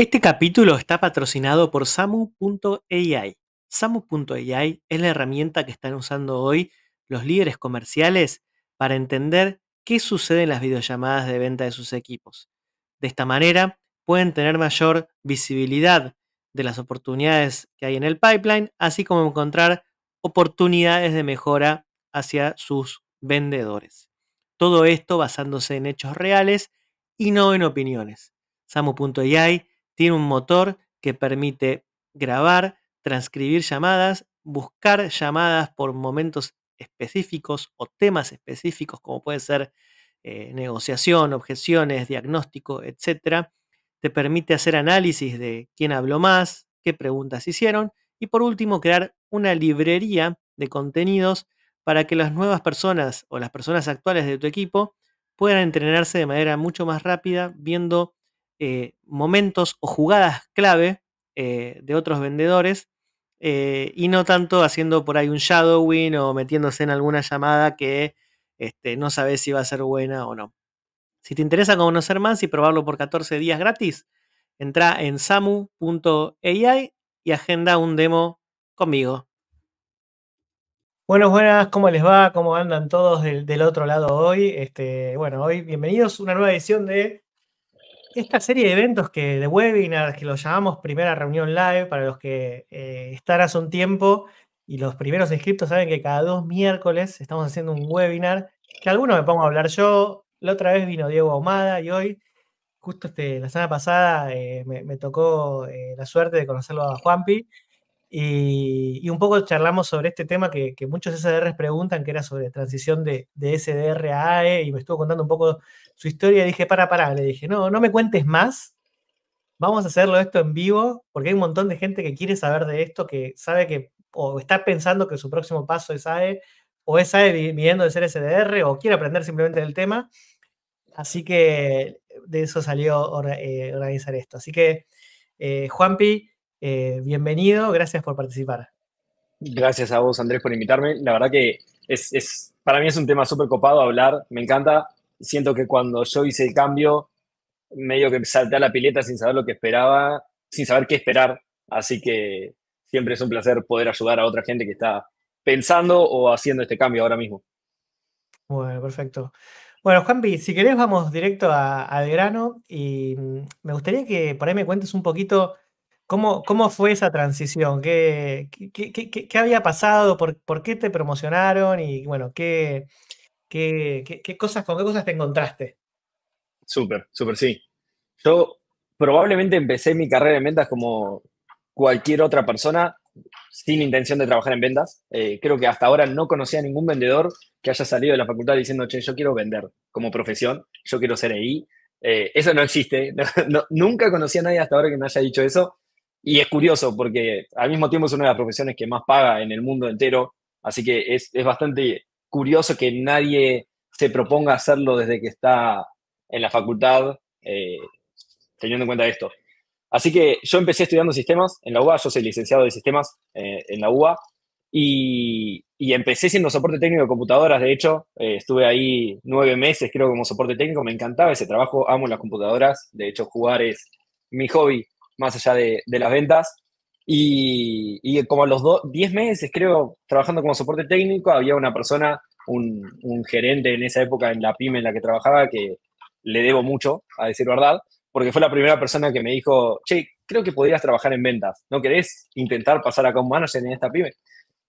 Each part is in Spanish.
Este capítulo está patrocinado por Samu.ai. Samu.ai es la herramienta que están usando hoy los líderes comerciales para entender qué sucede en las videollamadas de venta de sus equipos. De esta manera pueden tener mayor visibilidad de las oportunidades que hay en el pipeline, así como encontrar oportunidades de mejora hacia sus vendedores. Todo esto basándose en hechos reales y no en opiniones. Samu.ai tiene un motor que permite grabar, transcribir llamadas, buscar llamadas por momentos específicos o temas específicos, como puede ser eh, negociación, objeciones, diagnóstico, etc. Te permite hacer análisis de quién habló más, qué preguntas hicieron y por último crear una librería de contenidos para que las nuevas personas o las personas actuales de tu equipo puedan entrenarse de manera mucho más rápida viendo eh, momentos o jugadas clave eh, de otros vendedores eh, y no tanto haciendo por ahí un shadowing o metiéndose en alguna llamada que este, no sabes si va a ser buena o no. Si te interesa conocer más y probarlo por 14 días gratis, entra en samu.ai y agenda un demo conmigo. Buenas, buenas, ¿cómo les va? ¿Cómo andan todos del, otro lado hoy? Este, bueno, hoy bienvenidos a una nueva edición de esta serie de eventos que, de webinars que los llamamos primera reunión live, para los que eh, están hace un tiempo y los primeros inscriptos saben que cada dos miércoles estamos haciendo un webinar, que algunos me pongo a hablar yo, la otra vez vino Diego Ahumada y hoy, justo este, la semana pasada, eh, me, tocó eh, la suerte de conocerlo a Juanpi y, un poco charlamos sobre este tema que, muchos SDRs preguntan, que era sobre transición de, de, SDR a AE, y me estuvo contando un poco su historia. Y dije, para, para, le dije, no, no me cuentes más. Vamos a hacerlo esto en vivo, porque hay un montón de gente que quiere saber de esto, que sabe que, o está pensando que su próximo paso es AE, o es AE viviendo de ser SDR, o quiere aprender simplemente del tema. Así que de eso salió eh, organizar esto. Así que, eh, Juanpi, eh, bienvenido, gracias por participar. Gracias a vos, Andrés, por invitarme. La verdad que es, para mí es un tema súper copado hablar, me encanta. Siento que cuando yo hice el cambio, medio que salté a la pileta sin saber lo que esperaba, sin saber qué esperar. Así que siempre es un placer poder ayudar a otra gente que está pensando o haciendo este cambio ahora mismo. Bueno, perfecto. Bueno, Juanpi, si querés vamos directo al grano y mm, me gustaría que por ahí me cuentes un poquito ¿Cómo, ¿Cómo, fue esa transición? ¿Qué, qué, qué, qué había pasado? ¿Por, ¿Por, qué te promocionaron? Y bueno, ¿qué, cosas, ¿con qué cosas te encontraste? Súper, súper, sí. Yo probablemente empecé mi carrera en ventas como cualquier otra persona sin intención de trabajar en ventas. Eh, creo que hasta ahora no conocía a ningún vendedor que haya salido de la facultad diciendo, che, yo quiero vender como profesión, yo quiero ser ahí. Eh, eso no existe. nunca conocí a nadie hasta ahora que me haya dicho eso. Y es curioso porque al mismo tiempo es una de las profesiones que más paga en el mundo entero, así que es, es bastante curioso que nadie se proponga hacerlo desde que está en la facultad, eh, teniendo en cuenta esto. Así que yo empecé estudiando sistemas en la UBA, yo soy licenciado de sistemas eh, en la UBA, y, y, empecé siendo soporte técnico de computadoras, de hecho, eh, estuve ahí nueve meses creo como soporte técnico, me encantaba ese trabajo, amo las computadoras, de hecho jugar es mi hobby más allá de, las ventas. Y, como a los 10 meses, creo, trabajando como soporte técnico, había una persona, un, gerente en esa época en la pyme en la que trabajaba, que le debo mucho, a decir verdad, porque fue la primera persona que me dijo, che, creo que podrías trabajar en ventas, ¿no querés intentar pasar a account manager en esta pyme?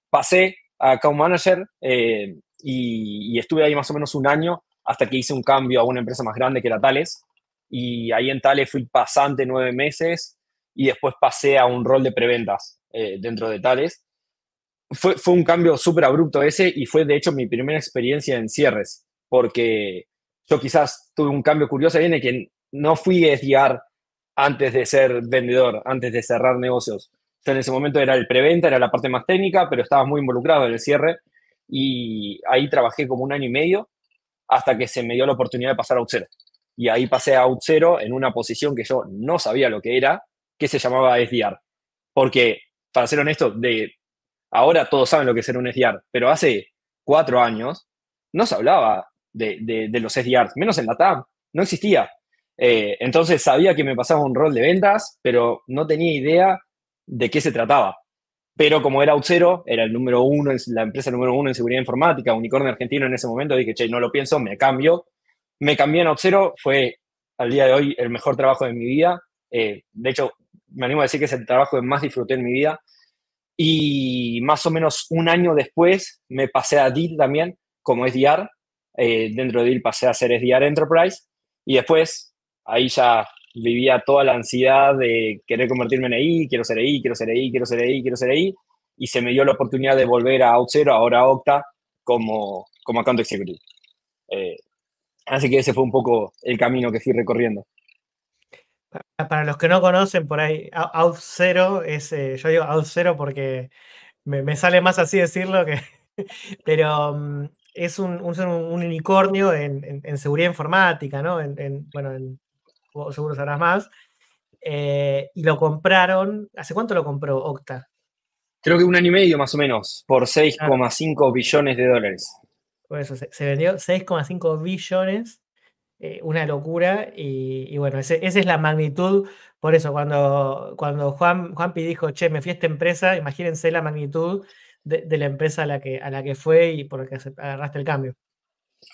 Pasé a account manager eh, y, y, estuve ahí más o menos un año hasta que hice un cambio a una empresa más grande que era Tales. Y ahí en Tales fui pasante nueve meses y después pasé a un rol de preventas eh, dentro de tales. Fue, fue un cambio súper abrupto ese y fue de hecho mi primera experiencia en cierres, porque yo quizás tuve un cambio curioso viene que no fui SDR antes de ser vendedor, antes de cerrar negocios. Yo en ese momento era el preventa, era la parte más técnica, pero estaba muy involucrado en el cierre y ahí trabajé como un año y medio hasta que se me dio la oportunidad de pasar a Outzero. Y ahí pasé a Outzero en una posición que yo no sabía lo que era, que se llamaba SDR. Porque, para ser honesto, de ahora todos saben lo que es ser un SDR, pero hace cuatro años no se hablaba de, los SDRs, menos en la TAM, no existía. Eh, entonces sabía que me pasaba un rol de ventas, pero no tenía idea de qué se trataba. Pero como era Auxero, era el número uno, la empresa número uno en seguridad informática, unicornio argentino en ese momento, dije, che, no lo pienso, me cambio. Me cambié en Auxero, fue al día de hoy el mejor trabajo de mi vida. Eh, de hecho, me animo a decir que es el trabajo que más disfruté en mi vida. Y más o menos un año después me pasé a DIL también, como SDR. Eh, dentro de DIL pasé a ser SDR Enterprise. Y después, ahí ya vivía toda la ansiedad de querer convertirme en EI, quiero ser EI, quiero ser EI, quiero ser EI, quiero ser EI, y se me dio la oportunidad de volver a Outzero, ahora a Octa, como, como account executive. Eh, así que ese fue un poco el camino que fui recorriendo. Para los que no conocen, por ahí, Outzero es, eh, yo digo Outzero porque me, sale más así decirlo que, pero mm, es un, unicornio en, seguridad informática, ¿no? En, bueno, en seguro sabrás más, eh, y lo compraron, ¿hace cuánto lo compró Octa? Creo que un año y medio más o menos, por 6,5 billones de dólares. Por eso, se, vendió 6,5 billones, eh, una locura, y, bueno, esa es la magnitud, por eso cuando, cuando Juan, Juanpi dijo, che, me fui a esta empresa, imagínense la magnitud de, la empresa a la, que, a la que fue y por la que agarraste el cambio.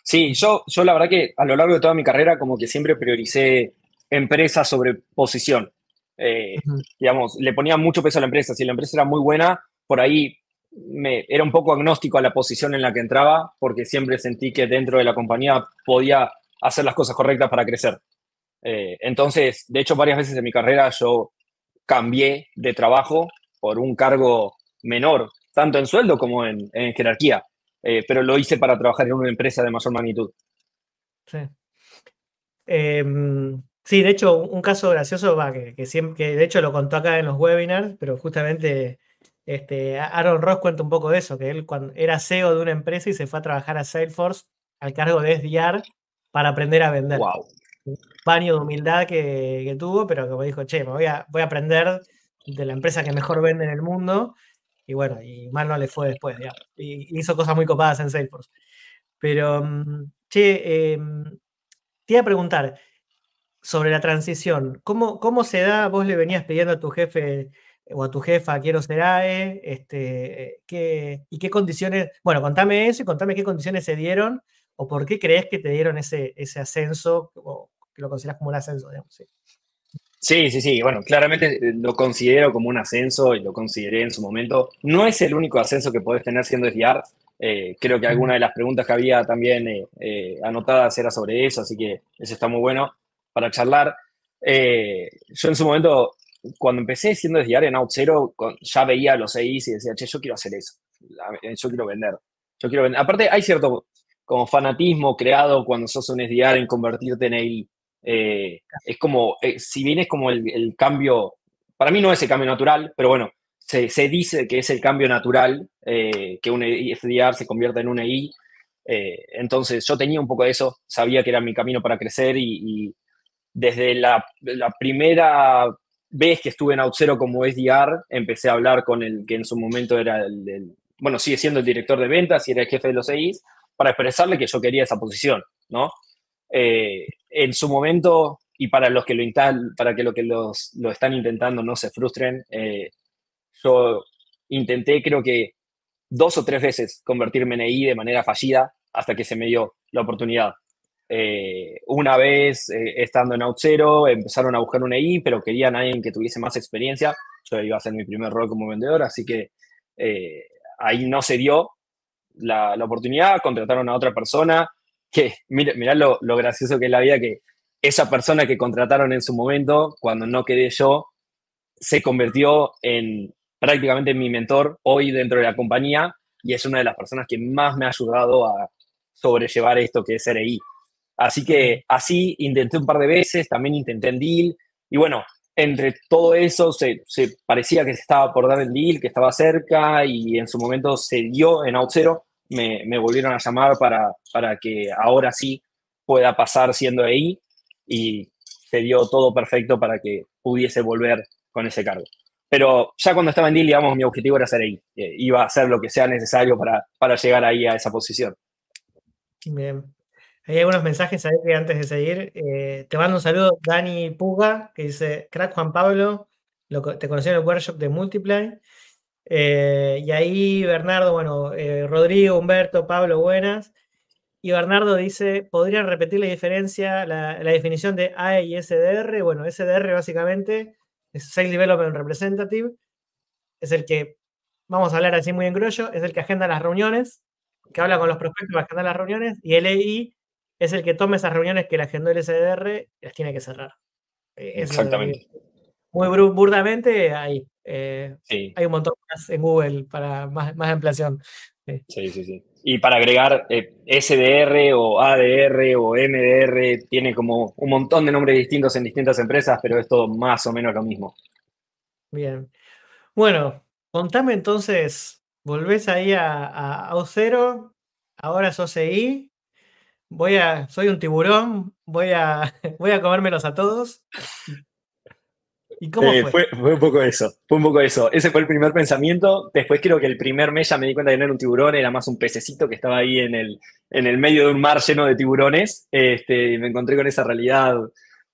Sí, yo, yo la verdad que a lo largo de toda mi carrera como que siempre prioricé empresa sobre posición. Eh, digamos, le ponía mucho peso a la empresa. Si la empresa era muy buena, por ahí me, era un poco agnóstico a la posición en la que entraba, porque siempre sentí que dentro de la compañía podía hacer las cosas correctas para crecer. Eh, entonces, de hecho, varias veces en mi carrera yo cambié de trabajo por un cargo menor, tanto en sueldo como en, jerarquía, eh, pero lo hice para trabajar en una empresa de mayor magnitud. Sí. Em, Sí, de hecho, un caso gracioso va, que, siempre, de hecho lo contó acá en los webinars, pero justamente este, Aaron Ross cuenta un poco de eso, que él cuando era CEO de una empresa y se fue a trabajar a Salesforce al cargo de SDR para aprender a vender. Wow. Un baño de humildad que, tuvo, pero como dijo, che, me voy a, voy a aprender de la empresa que mejor vende en el mundo. Y bueno, y mal no le fue después, Y hizo cosas muy copadas en Salesforce. Pero, mm, che, em, te iba a preguntar, sobre la transición. ¿Cómo, ¿Cómo se da? Vos le venías pidiendo a tu jefe o a tu jefa, quiero ser AE, este, ¿qué, y qué condiciones, bueno, contame eso y contame qué condiciones se dieron o por qué crees que te dieron ese, ese ascenso o que lo consideras como un ascenso, digamos. Sí. Sí, sí, sí. Bueno, claramente eh, lo considero como un ascenso y lo consideré en su momento. No es el único ascenso que podés tener siendo SDR. Eh, creo que alguna de las preguntas que había también eh, anotadas era sobre eso, así que eso está muy bueno para charlar. Eh, yo en su momento, cuando empecé siendo desde en Out Zero, ya veía los EIs y decía, che, yo quiero hacer eso, yo quiero vender, yo quiero vender. Aparte, hay cierto como fanatismo creado cuando sos un SDR en convertirte en EI. Eh, es como, eh, si bien es como el, cambio, para mí no es el cambio natural, pero bueno, se, se dice que es el cambio natural, que un SDR se convierta en un EI. entonces yo tenía un poco de eso, sabía que era mi camino para crecer y desde la, primera vez que estuve en Outzero como SDR, empecé a hablar con el que en su momento era el, bueno, sigue siendo el director de ventas y era el jefe de los EIs, para expresarle que yo quería esa posición, ¿no? Eh, en su momento, y para los que lo, para que lo, que los, lo están intentando no se frustren, eh, yo intenté creo que dos o tres veces convertirme en EI de manera fallida hasta que se me dio la oportunidad. Eh, una vez eh, estando en Outzero empezaron a buscar un EI, pero querían a alguien que tuviese más experiencia. Yo iba a hacer mi primer rol como vendedor, así que eh, ahí no se dio la, oportunidad. Contrataron a otra persona que, mirá, lo, lo, gracioso que es la vida, que esa persona que contrataron en su momento, cuando no quedé yo, se convirtió en prácticamente mi mentor hoy dentro de la compañía y es una de las personas que más me ha ayudado a sobrellevar esto que es EI. Así que así intenté un par de veces, también intenté en deal. Y bueno, entre todo eso se, parecía que se estaba por dar el deal, que estaba cerca y en su momento se dio en Outzero. Me, volvieron a llamar para, para que ahora sí pueda pasar siendo ahí y se dio todo perfecto para que pudiese volver con ese cargo. Pero ya cuando estaba en deal, digamos, mi objetivo era ser ahí. Eh, iba a hacer lo que sea necesario para, para llegar ahí a esa posición. Bien. Hay algunos mensajes ahí antes de seguir, eh, te mando un saludo, Dani Puga, que dice, crack Juan Pablo, te conocí en el workshop de Multiply. Eh, y ahí Bernardo, bueno, eh, Rodrigo, Humberto, Pablo, buenas. Y Bernardo dice, ¿podrían repetir la diferencia, la, definición de AE y SDR? Bueno, SDR básicamente es Sales Development Representative, es el que, vamos a hablar así muy en grollo, es el que agenda las reuniones, que habla con los prospectos para agendar las reuniones, y el EI es el que toma esas reuniones que la agendó el SDR y las tiene que cerrar. Eh, Exactamente. Muy burdamente, ahí. Eh, hay un montón más en Google para más, más ampliación. Sí, sí, sí. Y para agregar, eh, SDR o ADR o MDR tiene como un montón de nombres distintos en distintas empresas, pero es todo más o menos lo mismo. Bien. Bueno, contame entonces, volvés ahí a, a, a O0, ahora sos EI, voy a, soy un tiburón, voy a, voy a comérmelos a todos. ¿Y cómo eh, fue? fue? un poco eso, fue un poco eso. Ese fue el primer pensamiento. Después creo que el primer mes ya me di cuenta que no era un tiburón, era más un pececito que estaba ahí en el, en el medio de un mar lleno de tiburones. Este, y me encontré con esa realidad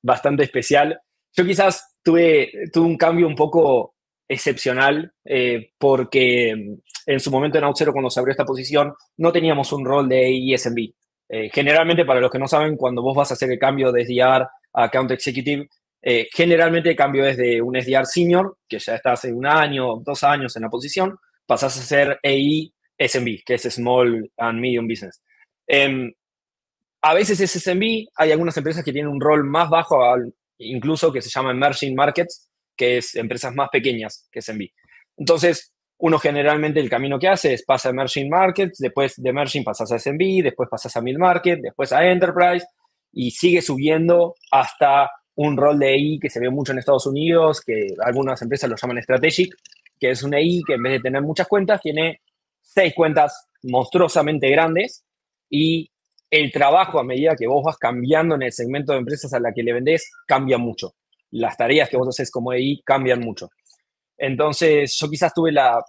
bastante especial. Yo quizás tuve, tuve un cambio un poco excepcional eh, porque en su momento en Outzero cuando se abrió esta posición no teníamos un rol de ESMB. Eh, generalmente, para los que no saben, cuando vos vas a hacer el cambio de SDR a Account Executive, eh, generalmente el cambio es de un SDR senior, que ya está hace un año, dos años en la posición, pasas a ser EI SMB, que es Small and Medium Business. Em, a veces es SMB, hay algunas empresas que tienen un rol más bajo, incluso que se llama Emerging Markets, que es empresas más pequeñas que SMB. Entonces, uno generalmente el camino que hace es pasa a Emerging Markets, después de Emerging pasas a SMB, después pasas a Mid Market, después a Enterprise y sigue subiendo hasta un rol de EI que se ve mucho en Estados Unidos, que algunas empresas lo llaman Strategic, que es un EI que en vez de tener muchas cuentas, tiene seis cuentas monstruosamente grandes y el trabajo a medida que vos vas cambiando en el segmento de empresas a la que le vendés cambia mucho. Las tareas que vos haces como EI cambian mucho. Entonces, yo quizás tuve la,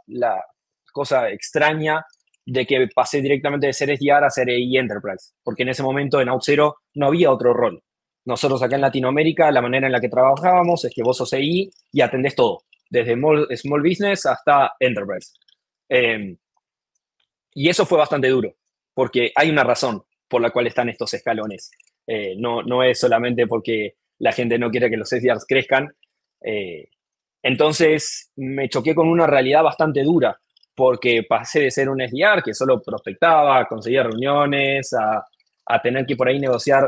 cosa extraña de que pasé directamente de ser SDR a ser EI Enterprise, porque en ese momento en OutZero no había otro rol. Nosotros acá en Latinoamérica, la manera en la que trabajábamos es que vos sos EI y atendés todo, desde small, business hasta enterprise. Em, y eso fue bastante duro, porque hay una razón por la cual están estos escalones. Eh, no, no es solamente porque la gente no quiere que los SDRs crezcan, eh, entonces me choqué con una realidad bastante dura, porque pasé de ser un SDR que solo prospectaba, conseguía reuniones, a, tener que por ahí negociar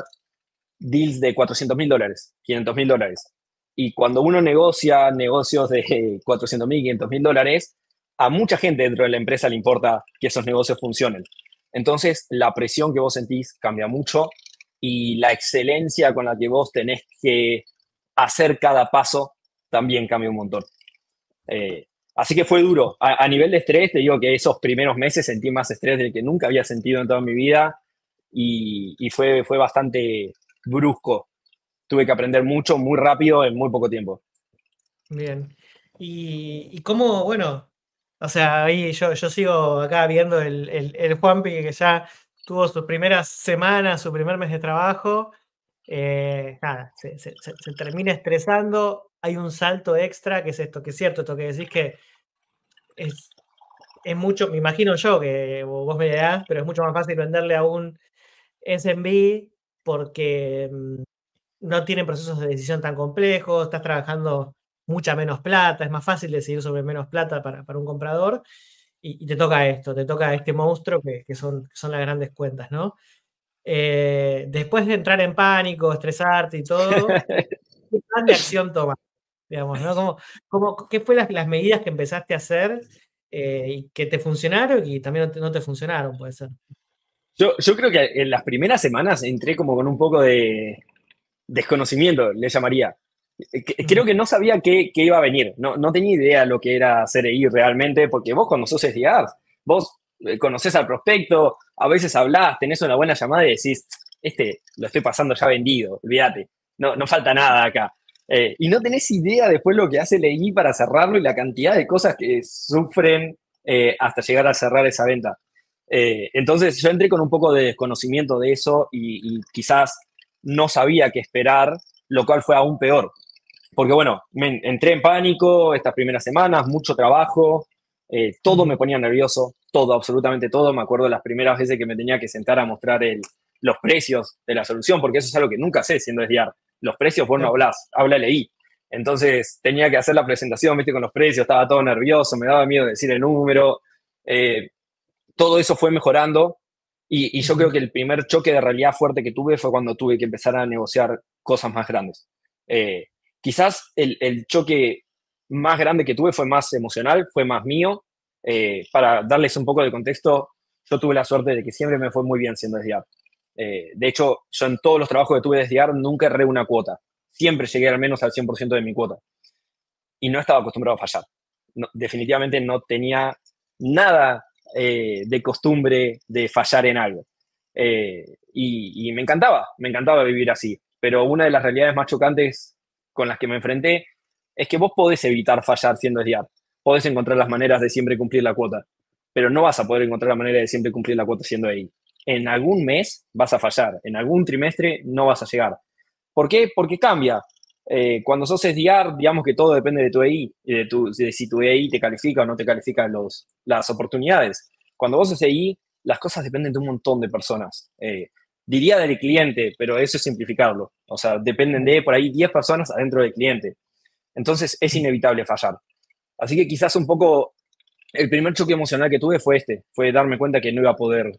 deals de 400 mil dólares, 500 mil dólares. Y cuando uno negocia negocios de 400 mil, 500 mil dólares, a mucha gente dentro de la empresa le importa que esos negocios funcionen. Entonces, la presión que vos sentís cambia mucho y la excelencia con la que vos tenés que hacer cada paso también cambia un montón. Eh, así que fue duro. A, nivel de estrés, te digo que esos primeros meses sentí más estrés del que nunca había sentido en toda mi vida y, fue, fue bastante brusco. Tuve que aprender mucho, muy rápido, en muy poco tiempo. Bien. Y, cómo, bueno, o sea, ahí yo, yo sigo acá viendo el, el, el Juanpi que ya tuvo sus primeras semanas, su primer mes de trabajo. Eh, nada, se, termina estresando, hay un salto extra, que es esto, que es cierto, esto que decís que es, es mucho, me imagino yo que vos me dirás, pero es mucho más fácil venderle a un SMB porque mm, no tienen procesos de decisión tan complejos, estás trabajando mucha menos plata, es más fácil decidir sobre menos plata para, para un comprador y, te toca esto, te toca este monstruo que, que, son, que son las grandes cuentas, ¿no? Eh, después de entrar en pánico, estresarte y todo, ¿qué plan de acción tomas? Digamos, ¿no? ¿Cómo, qué fue las, las, medidas que empezaste a hacer eh, y que te funcionaron y también no te, funcionaron, puede ser? Yo, yo, creo que en las primeras semanas entré como con un poco de desconocimiento, le llamaría. Eh, creo que no sabía qué, qué iba a venir, no, no, tenía idea lo que era CRI realmente, porque vos cuando sos SDR, vos eh, conoces al prospecto, a veces hablas, tenés una buena llamada y decís, este lo estoy pasando ya vendido, olvídate, no, no falta nada acá. Eh, y no tenés idea después lo que hace Leí para cerrarlo y la cantidad de cosas que sufren eh, hasta llegar a cerrar esa venta. Entonces yo entré con un poco de desconocimiento de eso y, y quizás no sabía qué esperar, lo cual fue aún peor. Porque bueno, me entré en pánico estas primeras semanas, mucho trabajo, eh, todo me ponía nervioso, todo, absolutamente todo. Me acuerdo las primeras veces que me tenía que sentar a mostrar los precios de la solución, porque eso es algo que nunca sé siendo SDR. Los precios vos no hablas, habla leí. Entonces tenía que hacer la presentación, viste, con los precios, estaba todo nervioso, me daba miedo decir el número. Eh, todo eso fue mejorando y, yo creo que el primer choque de realidad fuerte que tuve fue cuando tuve que empezar a negociar cosas más grandes. Eh, quizás el, el, choque más grande que tuve fue más emocional, fue más mío. Eh, para darles un poco de contexto, yo tuve la suerte de que siempre me fue muy bien siendo SDR. Eh, de hecho, yo en todos los trabajos que tuve de SDR nunca erré una cuota. Siempre llegué al menos al 100% de mi cuota. Y no estaba acostumbrado a fallar. definitivamente no tenía nada eh, de costumbre de fallar en algo. y, y, me encantaba, me encantaba vivir así. Pero una de las realidades más chocantes con las que me enfrenté es que vos podés evitar fallar siendo SDR. Podés encontrar las maneras de siempre cumplir la cuota, pero no vas a poder encontrar la manera de siempre cumplir la cuota siendo ahí. En algún mes vas a fallar, en algún trimestre no vas a llegar. ¿Por qué? Porque cambia. Eh, cuando sos SDR, digamos que todo depende de tu EI, de, tu, de si tu EI te califica o no te califica los, las oportunidades. Cuando vos sos EI, las cosas dependen de un montón de personas. Eh, diría del cliente, pero eso es simplificarlo. O sea, dependen de por ahí 10 personas adentro del cliente. Entonces es inevitable fallar. Así que quizás un poco el primer choque emocional que tuve fue este, fue darme cuenta que no iba a poder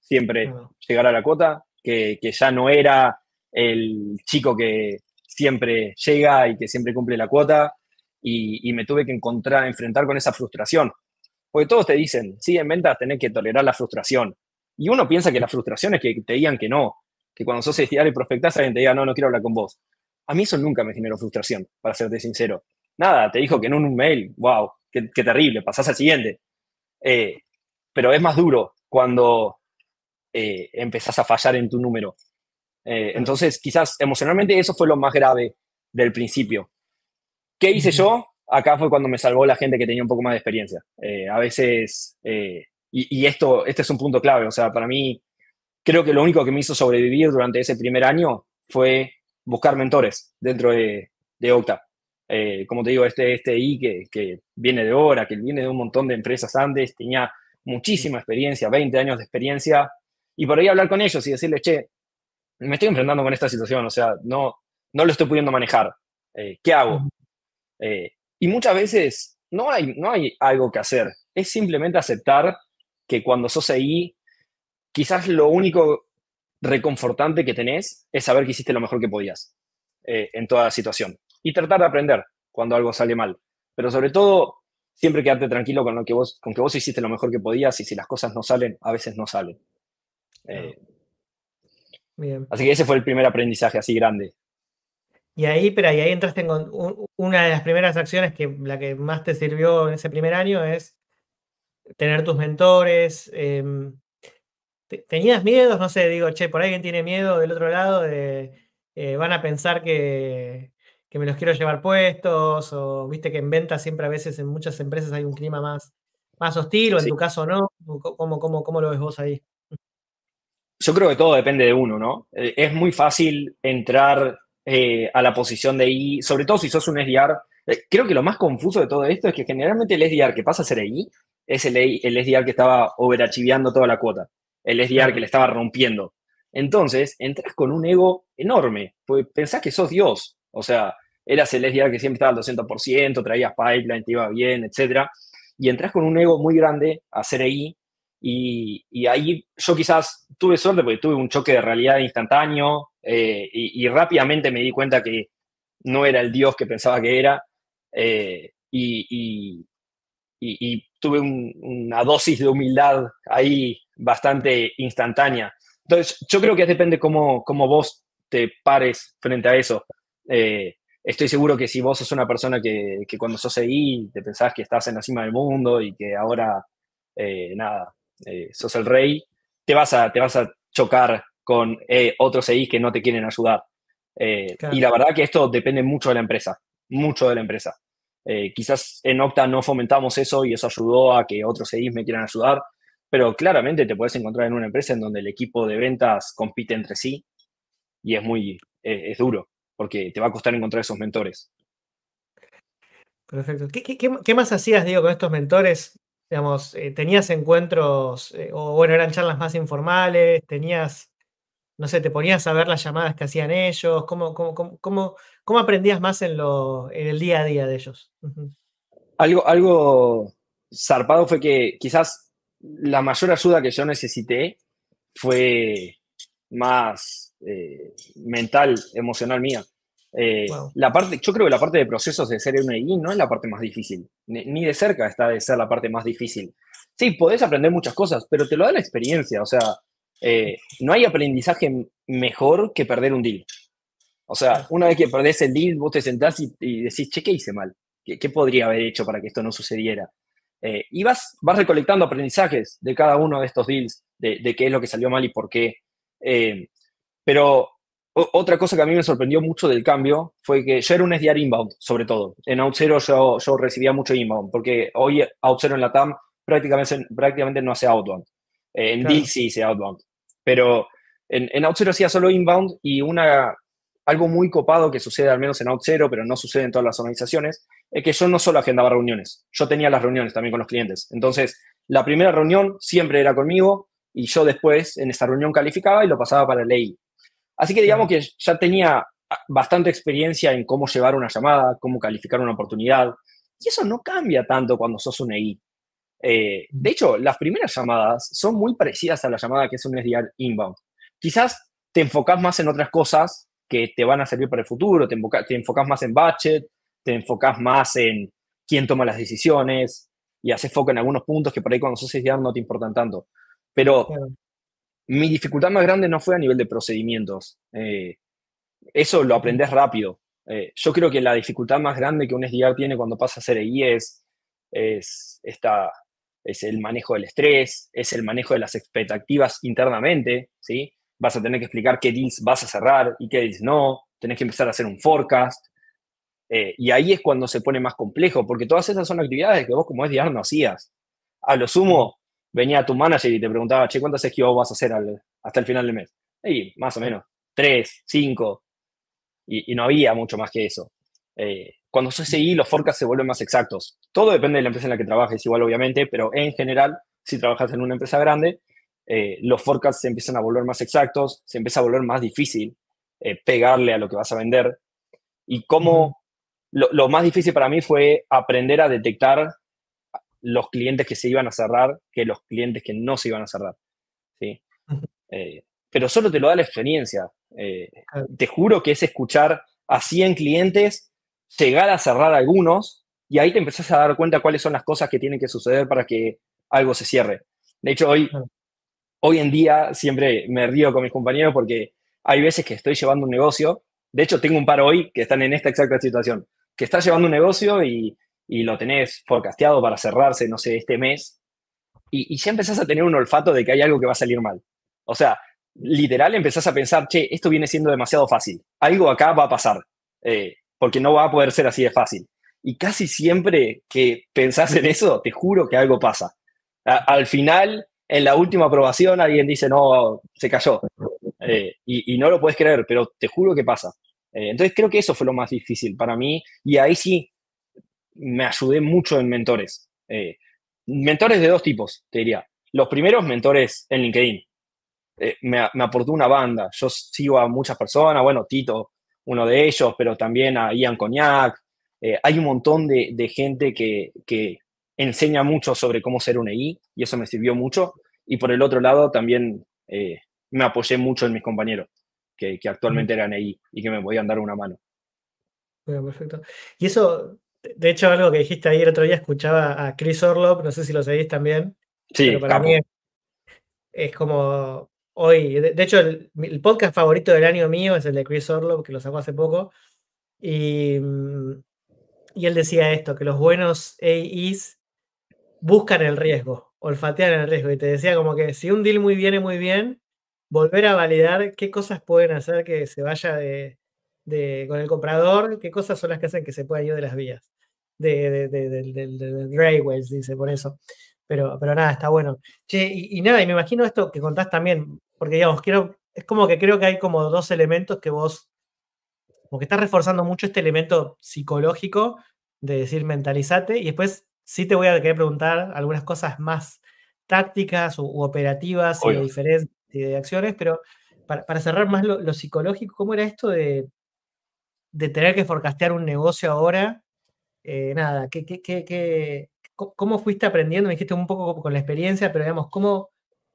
siempre llegar a la cuota, que, ya no era el chico que siempre llega y que siempre cumple la cuota, y, me tuve que encontrar, enfrentar con esa frustración. Porque todos te dicen, sí, en ventas tenés que tolerar la frustración. Y uno piensa que la frustración es que te digan que no, que cuando sos estirar y prospectás alguien te diga, no, no quiero hablar con vos. A mí eso nunca me generó frustración, para serte sincero. Nada, te dijo que no en un mail, wow, qué, terrible, pasás al siguiente. Eh, pero es más duro cuando eh, empezás a fallar en tu número. Eh, entonces, quizás emocionalmente eso fue lo más grave del principio. ¿Qué hice yo? Acá fue cuando me salvó la gente que tenía un poco más de experiencia. a veces, y, y, esto, este es un punto clave, o sea, para mí, creo que lo único que me hizo sobrevivir durante ese primer año fue buscar mentores dentro de, de Octa. Eh, como te digo, este, este I que, que, viene de Hora, que viene de un montón de empresas antes, tenía muchísima experiencia, 20 años de experiencia, y por ahí hablar con ellos y decirles, che, me estoy enfrentando con esta situación, o sea, no, no lo estoy pudiendo manejar, eh, ¿qué hago? Eh, y muchas veces no hay, no hay algo que hacer, es simplemente aceptar que cuando sos ahí, quizás lo único reconfortante que tenés es saber que hiciste lo mejor que podías eh, en toda la situación y tratar de aprender cuando algo sale mal. Pero sobre todo, siempre quedarte tranquilo con, lo que vos, con que vos hiciste lo mejor que podías y si las cosas no salen, a veces no salen. Eh, así que ese fue el primer aprendizaje así grande. Y ahí, pero ahí, entraste en una de las primeras acciones que la que más te sirvió en ese primer año es tener tus mentores, em, ¿Tenías miedos? No sé, digo, che, por ahí alguien tiene miedo del otro lado de eh, van a pensar que, me los quiero llevar puestos, o viste que en venta siempre a veces en muchas empresas hay un clima más, más hostil, o en tu caso no. ¿Cómo, cómo, cómo lo ves vos ahí? Yo creo que todo depende de uno, ¿no? Eh, es muy fácil entrar eh, a la posición de I, sobre todo si sos un SDR. creo que lo más confuso de todo esto es que generalmente el SDR que pasa a ser I es el, el SDR que estaba overachiveando toda la cuota el SDR que le estaba rompiendo. Entonces, entras con un ego enorme, porque pensás que sos Dios. O sea, eras el SDR que siempre estaba al 200%, traías pipeline, te iba bien, etc. Y entras con un ego muy grande a ser ahí. Y, ahí yo quizás tuve suerte porque tuve un choque de realidad instantáneo eh, y, rápidamente me di cuenta que no era el Dios que pensaba que era. Eh, y, tuve una dosis de humildad ahí bastante instantánea. Entonces, yo creo que depende cómo, cómo vos te pares frente a eso. Eh, estoy seguro que si vos sos una persona que, que, cuando sos ahí te pensás que estás en la cima del mundo y que ahora, eh, nada, eh, sos el rey, te vas a, te vas a chocar con otros EI que no te quieren ayudar. Y la verdad que esto depende mucho de la empresa, mucho de la empresa. quizás en Octa no fomentamos eso y eso ayudó a que otros EIs me quieran ayudar, pero claramente te puedes encontrar en una empresa en donde el equipo de ventas compite entre sí y es muy, eh, es duro, porque te va a costar encontrar esos mentores. Perfecto. ¿Qué, más hacías, digo, con estos mentores? Digamos, eh, ¿tenías encuentros, eh, o bueno, eran charlas más informales? ¿Tenías, no sé, te ponías a ver las llamadas que hacían ellos? ¿Cómo, cómo, cómo, aprendías más en, lo, en el día a día de ellos? algo, algo zarpado fue que quizás la mayor ayuda que yo necesité fue más eh, mental, emocional mía. Eh, la parte, yo creo que la parte de procesos de ser I no es la parte más difícil, ni, de cerca está de ser la parte más difícil. Sí, podés aprender muchas cosas, pero te lo da la experiencia, o sea, eh, no hay aprendizaje mejor que perder un deal. O sea, una vez que perdés el deal, vos te sentás y, decís, che, ¿qué hice mal? ¿Qué, podría haber hecho para que esto no sucediera? Eh, y vas, vas recolectando aprendizajes de cada uno de estos deals, de, qué es lo que salió mal y por qué. pero otra cosa que a mí me sorprendió mucho del cambio fue que yo era un SDR inbound, sobre todo. En OutZero yo, yo recibía mucho inbound, porque hoy OutZero en la TAM prácticamente, prácticamente no hace outbound. Eh, en claro. sí hice outbound. Pero en, en OutZero hacía solo inbound y una, algo muy copado que sucede al menos en OutZero, pero no sucede en todas las organizaciones, es que yo no solo agendaba reuniones, yo tenía las reuniones también con los clientes. Entonces, la primera reunión siempre era conmigo y yo después en esa reunión calificaba y lo pasaba para el ley. Así que digamos que ya tenía bastante experiencia en cómo llevar una llamada, cómo calificar una oportunidad. Y eso no cambia tanto cuando sos un EI. Eh, de hecho, las primeras llamadas son muy parecidas a la llamada que es un SDR inbound. Quizás te enfocas más en otras cosas que te van a servir para el futuro, te, te enfocas más en budget, te enfocas más en quién toma las decisiones y haces foco en algunos puntos que por ahí cuando sos SDR no te importan tanto. Pero mi dificultad más grande no fue a nivel de procedimientos. Eh, eso lo aprendes rápido. Eh, yo creo que la dificultad más grande que un SDR tiene cuando pasa a ser EI es, es, esta, es el manejo del estrés, es el manejo de las expectativas internamente, ¿sí? Vas a tener que explicar qué deals vas a cerrar y qué deals no, tenés que empezar a hacer un forecast. Eh, y ahí es cuando se pone más complejo, porque todas esas son actividades que vos como SDR no hacías. A lo sumo, venía tu manager y te preguntaba, che, ¿cuántas esquivos vas a hacer hasta el final del mes? Y más o menos, tres, cinco, y, no había mucho más que eso. Eh, cuando sos SI, los forecasts se vuelven más exactos. Todo depende de la empresa en la que trabajes, igual obviamente, pero en general, si trabajas en una empresa grande, eh, los forecasts se empiezan a volver más exactos, se empieza a volver más difícil eh, pegarle a lo que vas a vender. Y cómo, lo, lo, más difícil para mí fue aprender a detectar los clientes que se iban a cerrar que los clientes que no se iban a cerrar. ¿sí? Eh, pero solo te lo da la experiencia. Eh, te juro que es escuchar a 100 clientes, llegar a cerrar algunos y ahí te empezás a dar cuenta cuáles son las cosas que tienen que suceder para que algo se cierre. De hecho, hoy, hoy en día siempre me río con mis compañeros porque hay veces que estoy llevando un negocio. De hecho, tengo un par hoy que están en esta exacta situación, que está llevando un negocio y y lo tenés forecasteado para cerrarse, no sé, este mes, y, ya empezás a tener un olfato de que hay algo que va a salir mal. O sea, literal empezás a pensar, che, esto viene siendo demasiado fácil, algo acá va a pasar, eh, porque no va a poder ser así de fácil. Y casi siempre que pensás en eso, te juro que algo pasa. al final, en la última aprobación, alguien dice, no, se cayó. Eh, y, no lo puedes creer, pero te juro que pasa. Eh, entonces creo que eso fue lo más difícil para mí. Y ahí sí, me ayudé mucho en mentores. Eh, mentores de dos tipos, te diría. Los primeros, mentores en LinkedIn. Eh, me, aportó una banda. Yo sigo a muchas personas, bueno, Tito, uno de ellos, pero también a Ian Cognac. Eh, hay un montón de, gente que, enseña mucho sobre cómo ser un EI y eso me sirvió mucho. Y por el otro lado, también me apoyé mucho en mis compañeros, que, actualmente eran EI y que me podían dar una mano. Bueno, perfecto. Y eso, de hecho, algo que dijiste ahí el otro día, escuchaba a Chris Orlov, no sé si lo seguís también. Sí, pero para mí es, como hoy. De, hecho, el, podcast favorito del año mío es el de Chris Orlov, que lo sacó hace poco. Y, mm, y él decía esto: que los buenos AIs buscan el riesgo, olfatean el riesgo. Y te decía como que si un deal muy viene muy bien, volver a validar qué cosas pueden hacer que se vaya de, con el comprador, qué cosas son las que hacen que se pueda ir de las vías de, de, de, de, dice por eso. Pero, pero nada, está bueno. Che, y, nada, y me imagino esto que contás también, porque digamos, quiero, es como que creo que hay como dos elementos que vos, como que estás reforzando mucho este elemento psicológico de decir mentalizate, y después sí te voy a querer preguntar algunas cosas más tácticas u, operativas y de diferentes de acciones, pero para, cerrar más lo, psicológico, ¿cómo era esto de, de tener que forecastear un negocio ahora? Eh, nada, ¿qué, qué, qué, ¿cómo fuiste aprendiendo? Me dijiste un poco con la experiencia, pero digamos, ¿cómo,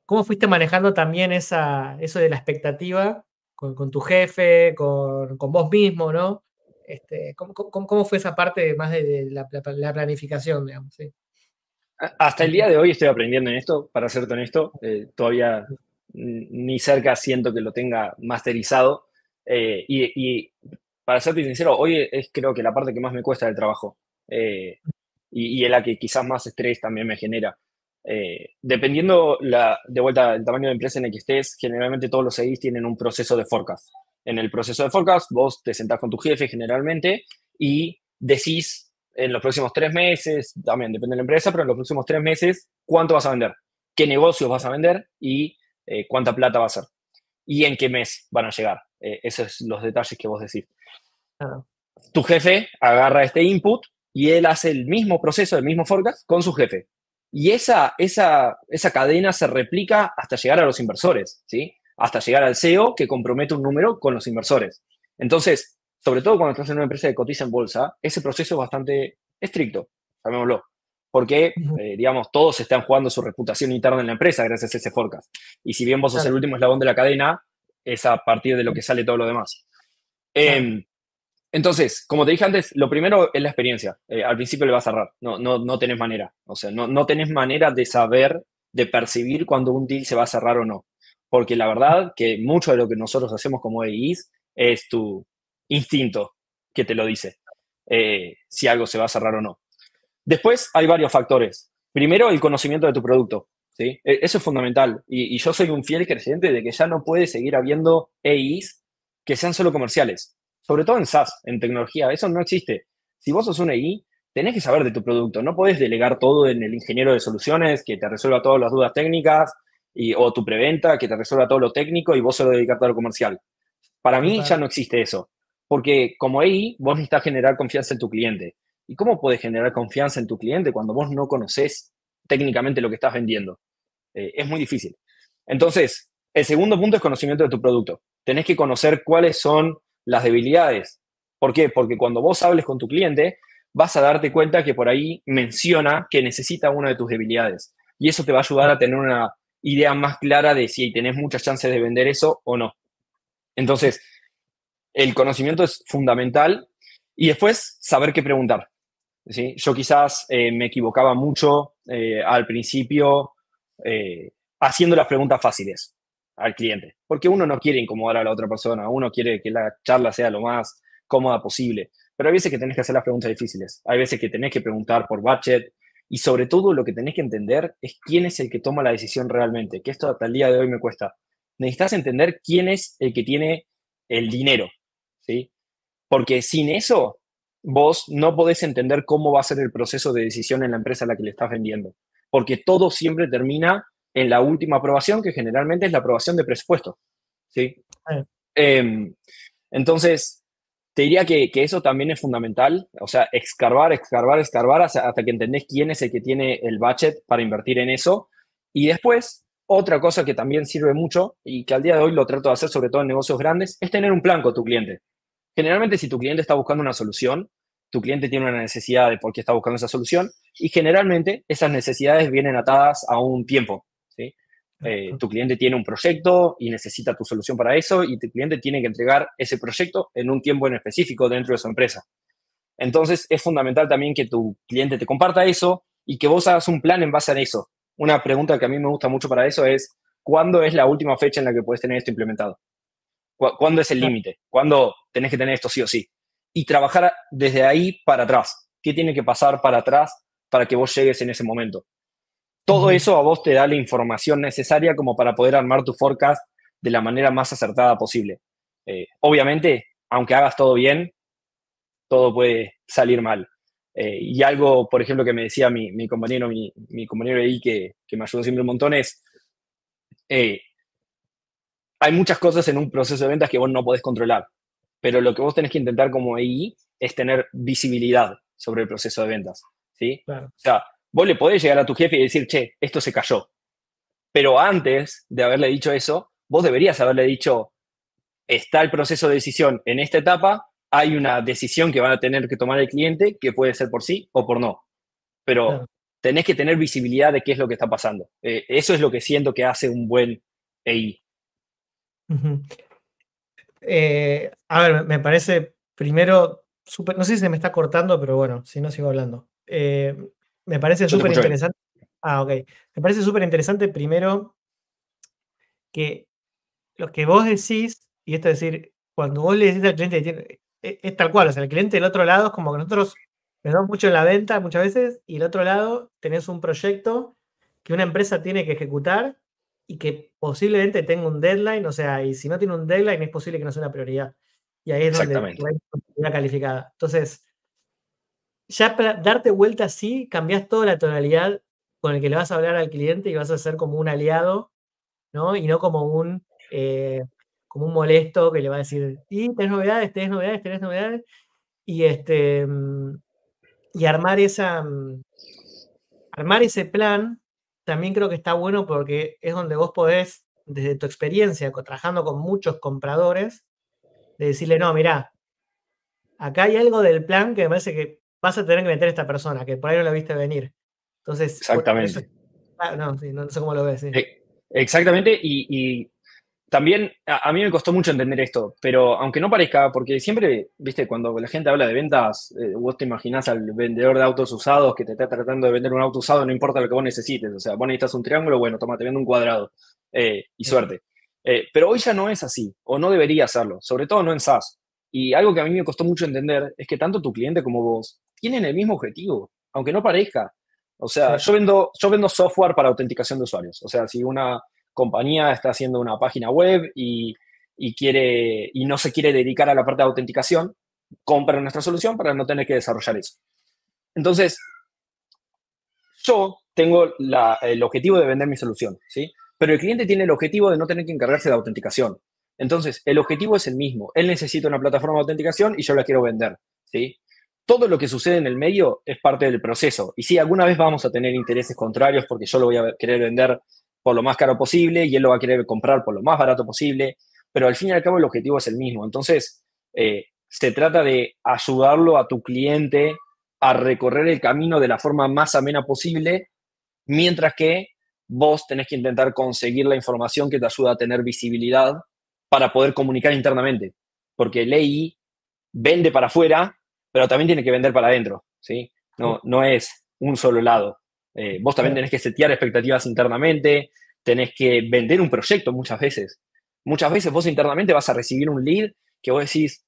cómo fuiste manejando también esa, eso de la expectativa con, tu jefe, con, vos mismo, ¿no? Este, ¿cómo, fue esa parte más de, la, planificación, digamos? Hasta el día de hoy estoy aprendiendo en esto, para serte honesto. Eh, todavía ni cerca siento que lo tenga masterizado. Eh, y, para serte sincero, hoy es creo que la parte que más me cuesta del trabajo. Eh, y, es la que quizás más estrés también me genera. Eh, dependiendo la, de vuelta del tamaño de empresa en el que estés, generalmente todos los CIs tienen un proceso de forecast. En el proceso de forecast, vos te sentás con tu jefe generalmente y decís en los próximos tres meses, también depende de la empresa, pero en los próximos tres meses, cuánto vas a vender, qué negocios vas a vender y eh, cuánta plata va a ser y en qué mes van a llegar. Eh, esos son los detalles que vos decís. Tu jefe agarra este input y él hace el mismo proceso, el mismo forecast con su jefe. Y esa, esa, esa cadena se replica hasta llegar a los inversores, ¿sí? Hasta llegar al CEO que compromete un número con los inversores. Entonces, sobre todo cuando estás en una empresa de cotiza en bolsa, ese proceso es bastante estricto, llamémoslo. Porque, eh, digamos, todos están jugando su reputación interna en la empresa gracias a ese forecast. Y si bien vos sos el último eslabón de la cadena, es a partir de lo que sale todo lo demás. Em, entonces, como te dije antes, lo primero es la experiencia. Eh, al principio le vas a cerrar. No, no, no tenés manera. O sea, no, no tenés manera de saber, de percibir cuando un deal se va a cerrar o no. Porque la verdad que mucho de lo que nosotros hacemos como EIs es tu instinto que te lo dice. Eh, si algo se va a cerrar o no. Después hay varios factores. Primero, el conocimiento de tu producto. ¿Sí? E, eso es fundamental. Y, y yo soy un fiel creyente de que ya no puede seguir habiendo EIs que sean solo comerciales sobre todo en SaaS, en tecnología, eso no existe. Si vos sos un EI, tenés que saber de tu producto, no podés delegar todo en el ingeniero de soluciones que te resuelva todas las dudas técnicas y, o tu preventa que te resuelva todo lo técnico y vos solo dedicarte a lo comercial. Para mí ya no existe eso, porque como EI vos necesitas generar confianza en tu cliente. ¿Y cómo puedes generar confianza en tu cliente cuando vos no conoces técnicamente lo que estás vendiendo? Eh, es muy difícil. Entonces, el segundo punto es conocimiento de tu producto. Tenés que conocer cuáles son las debilidades. ¿Por qué? Porque cuando vos hables con tu cliente, vas a darte cuenta que por ahí menciona que necesita una de tus debilidades. Y eso te va a ayudar a tener una idea más clara de si tenés muchas chances de vender eso o no. Entonces, el conocimiento es fundamental y después saber qué preguntar. ¿sí? Yo quizás eh, me equivocaba mucho eh, al principio eh, haciendo las preguntas fáciles al cliente, porque uno no quiere incomodar a la otra persona, uno quiere que la charla sea lo más cómoda posible, pero hay veces que tenés que hacer las preguntas difíciles, hay veces que tenés que preguntar por budget y sobre todo lo que tenés que entender es quién es el que toma la decisión realmente, que esto hasta el día de hoy me cuesta. Necesitas entender quién es el que tiene el dinero, ¿sí? Porque sin eso, vos no podés entender cómo va a ser el proceso de decisión en la empresa a la que le estás vendiendo, porque todo siempre termina en la última aprobación, que generalmente es la aprobación de presupuesto. ¿sí? Em, entonces, te diría que, eso también es fundamental, o sea, escarbar, escarbar, escarbar hasta, que entendés quién es el que tiene el budget para invertir en eso. Y después, otra cosa que también sirve mucho y que al día de hoy lo trato de hacer sobre todo en negocios grandes, es tener un plan con tu cliente. Generalmente, si tu cliente está buscando una solución, tu cliente tiene una necesidad de por qué está buscando esa solución y generalmente esas necesidades vienen atadas a un tiempo. Eh, tu cliente tiene un proyecto y necesita tu solución para eso y tu cliente tiene que entregar ese proyecto en un tiempo en específico dentro de su empresa. Entonces es fundamental también que tu cliente te comparta eso y que vos hagas un plan en base a eso. Una pregunta que a mí me gusta mucho para eso es, ¿cuándo es la última fecha en la que puedes tener esto implementado? ¿Cuándo es el límite? ¿Cuándo tenés que tener esto sí o sí? Y trabajar desde ahí para atrás. ¿Qué tiene que pasar para atrás para que vos llegues en ese momento? Todo eso a vos te da la información necesaria como para poder armar tu forecast de la manera más acertada posible. Eh, obviamente, aunque hagas todo bien, todo puede salir mal. Eh, y algo, por ejemplo, que me decía mi, compañero, mi, compañero ahí que, que, me ayudó siempre un montón es, eh, hay muchas cosas en un proceso de ventas que vos no podés controlar, pero lo que vos tenés que intentar como AI es tener visibilidad sobre el proceso de ventas, ¿sí? O sea, vos le podés llegar a tu jefe y decir, che, esto se cayó. Pero antes de haberle dicho eso, vos deberías haberle dicho, está el proceso de decisión en esta etapa, hay una decisión que van a tener que tomar el cliente que puede ser por sí o por no. Pero tenés que tener visibilidad de qué es lo que está pasando. Eh, eso es lo que siento que hace un buen EI. Eh, a ver, me parece primero súper, no sé si se me está cortando, pero bueno, si no sigo hablando. Eh, me parece súper interesante. Ah, ok. Me parece súper interesante primero que lo que vos decís, y esto es decir, cuando vos le decís al cliente, e, es, tal cual, o sea, el cliente del otro lado es como que nosotros le damos mucho en la venta muchas veces, y del otro lado tenés un proyecto que una empresa tiene que ejecutar y que posiblemente tenga un deadline, o sea, y si no tiene un deadline es posible que no sea una prioridad. Y ahí es donde una calificada. Entonces, ya para darte vuelta así, cambias toda la tonalidad con el que le vas a hablar al cliente y vas a ser como un aliado, ¿no? Y no como un, eh, como un molesto que le va a decir, y tenés novedades, tenés novedades, tenés novedades. Y, este, mm, y armar, esa, mm, armar ese plan también creo que está bueno porque es donde vos podés, desde tu experiencia, trabajando con muchos compradores, de decirle, no, mirá, acá hay algo del plan que me parece que vas a tener que meter a esta persona, que por ahí no la viste venir. Entonces, exactamente. Ah, no, no, sé cómo lo ves. Eh, exactamente, y, también a, mí me costó mucho entender esto, pero aunque no parezca, porque siempre, viste, cuando la gente habla de ventas, eh, vos te imaginás al vendedor de autos usados que te está tratando de vender un auto usado, no importa lo que vos necesites. O sea, vos necesitas un triángulo, bueno, toma, te vendo un cuadrado eh, y suerte. pero hoy ya no es así, o no debería hacerlo, sobre todo no en SaaS. Y algo que a mí me costó mucho entender es que tanto tu cliente como vos tienen el mismo objetivo, aunque no parezca. O sea, yo, vendo, yo vendo software para autenticación de usuarios. O sea, si una compañía está haciendo una página web y, quiere, y no se quiere dedicar a la parte de autenticación, compra nuestra solución para no tener que desarrollar eso. Entonces, yo tengo el objetivo de vender mi solución, ¿sí? Pero el cliente tiene el objetivo de no tener que encargarse de autenticación. Entonces, el objetivo es el mismo. Él necesita una plataforma de autenticación y yo la quiero vender, ¿sí? Todo lo que sucede en el medio es parte del proceso. Y sí, alguna vez vamos a tener intereses contrarios porque yo lo voy a querer vender por lo más caro posible y él lo va a querer comprar por lo más barato posible, pero al fin y al cabo el objetivo es el mismo. Entonces, eh, se trata de ayudarlo a tu cliente a recorrer el camino de la forma más amena posible, mientras que vos tenés que intentar conseguir la información que te ayuda a tener visibilidad para poder comunicar internamente, porque Ley vende para afuera, pero también tiene que vender para adentro, ¿sí? No, no es un solo lado. Eh, vos también tenés que setear expectativas internamente, tenés que vender un proyecto muchas veces. Muchas veces vos internamente vas a recibir un lead que vos decís,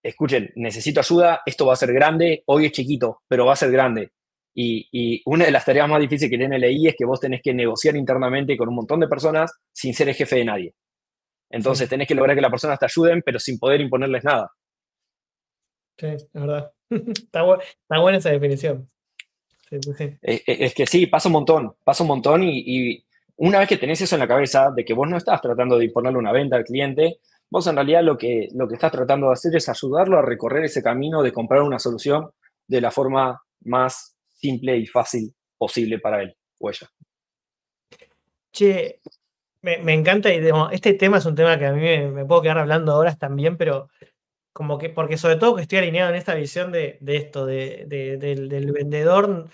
escuchen, necesito ayuda, esto va a ser grande, hoy es chiquito, pero va a ser grande. Y, y, una de las tareas más difíciles que tiene LI es que vos tenés que negociar internamente con un montón de personas sin ser el jefe de nadie. Entonces tenés que lograr que las personas te ayuden, pero sin poder imponerles nada. Sí, es verdad. está, buena esa definición. Es, que sí, pasa un montón, pasa un montón y, una vez que tenés eso en la cabeza de que vos no estás tratando de imponerle una venta al cliente, vos en realidad lo que, lo que estás tratando de hacer es ayudarlo a recorrer ese camino de comprar una solución de la forma más simple y fácil posible para él o ella. Che, me, encanta y este tema es un tema que a mí me, puedo quedar hablando horas también, pero como que, porque sobre todo que estoy alineado en esta visión de, esto, de, del, vendedor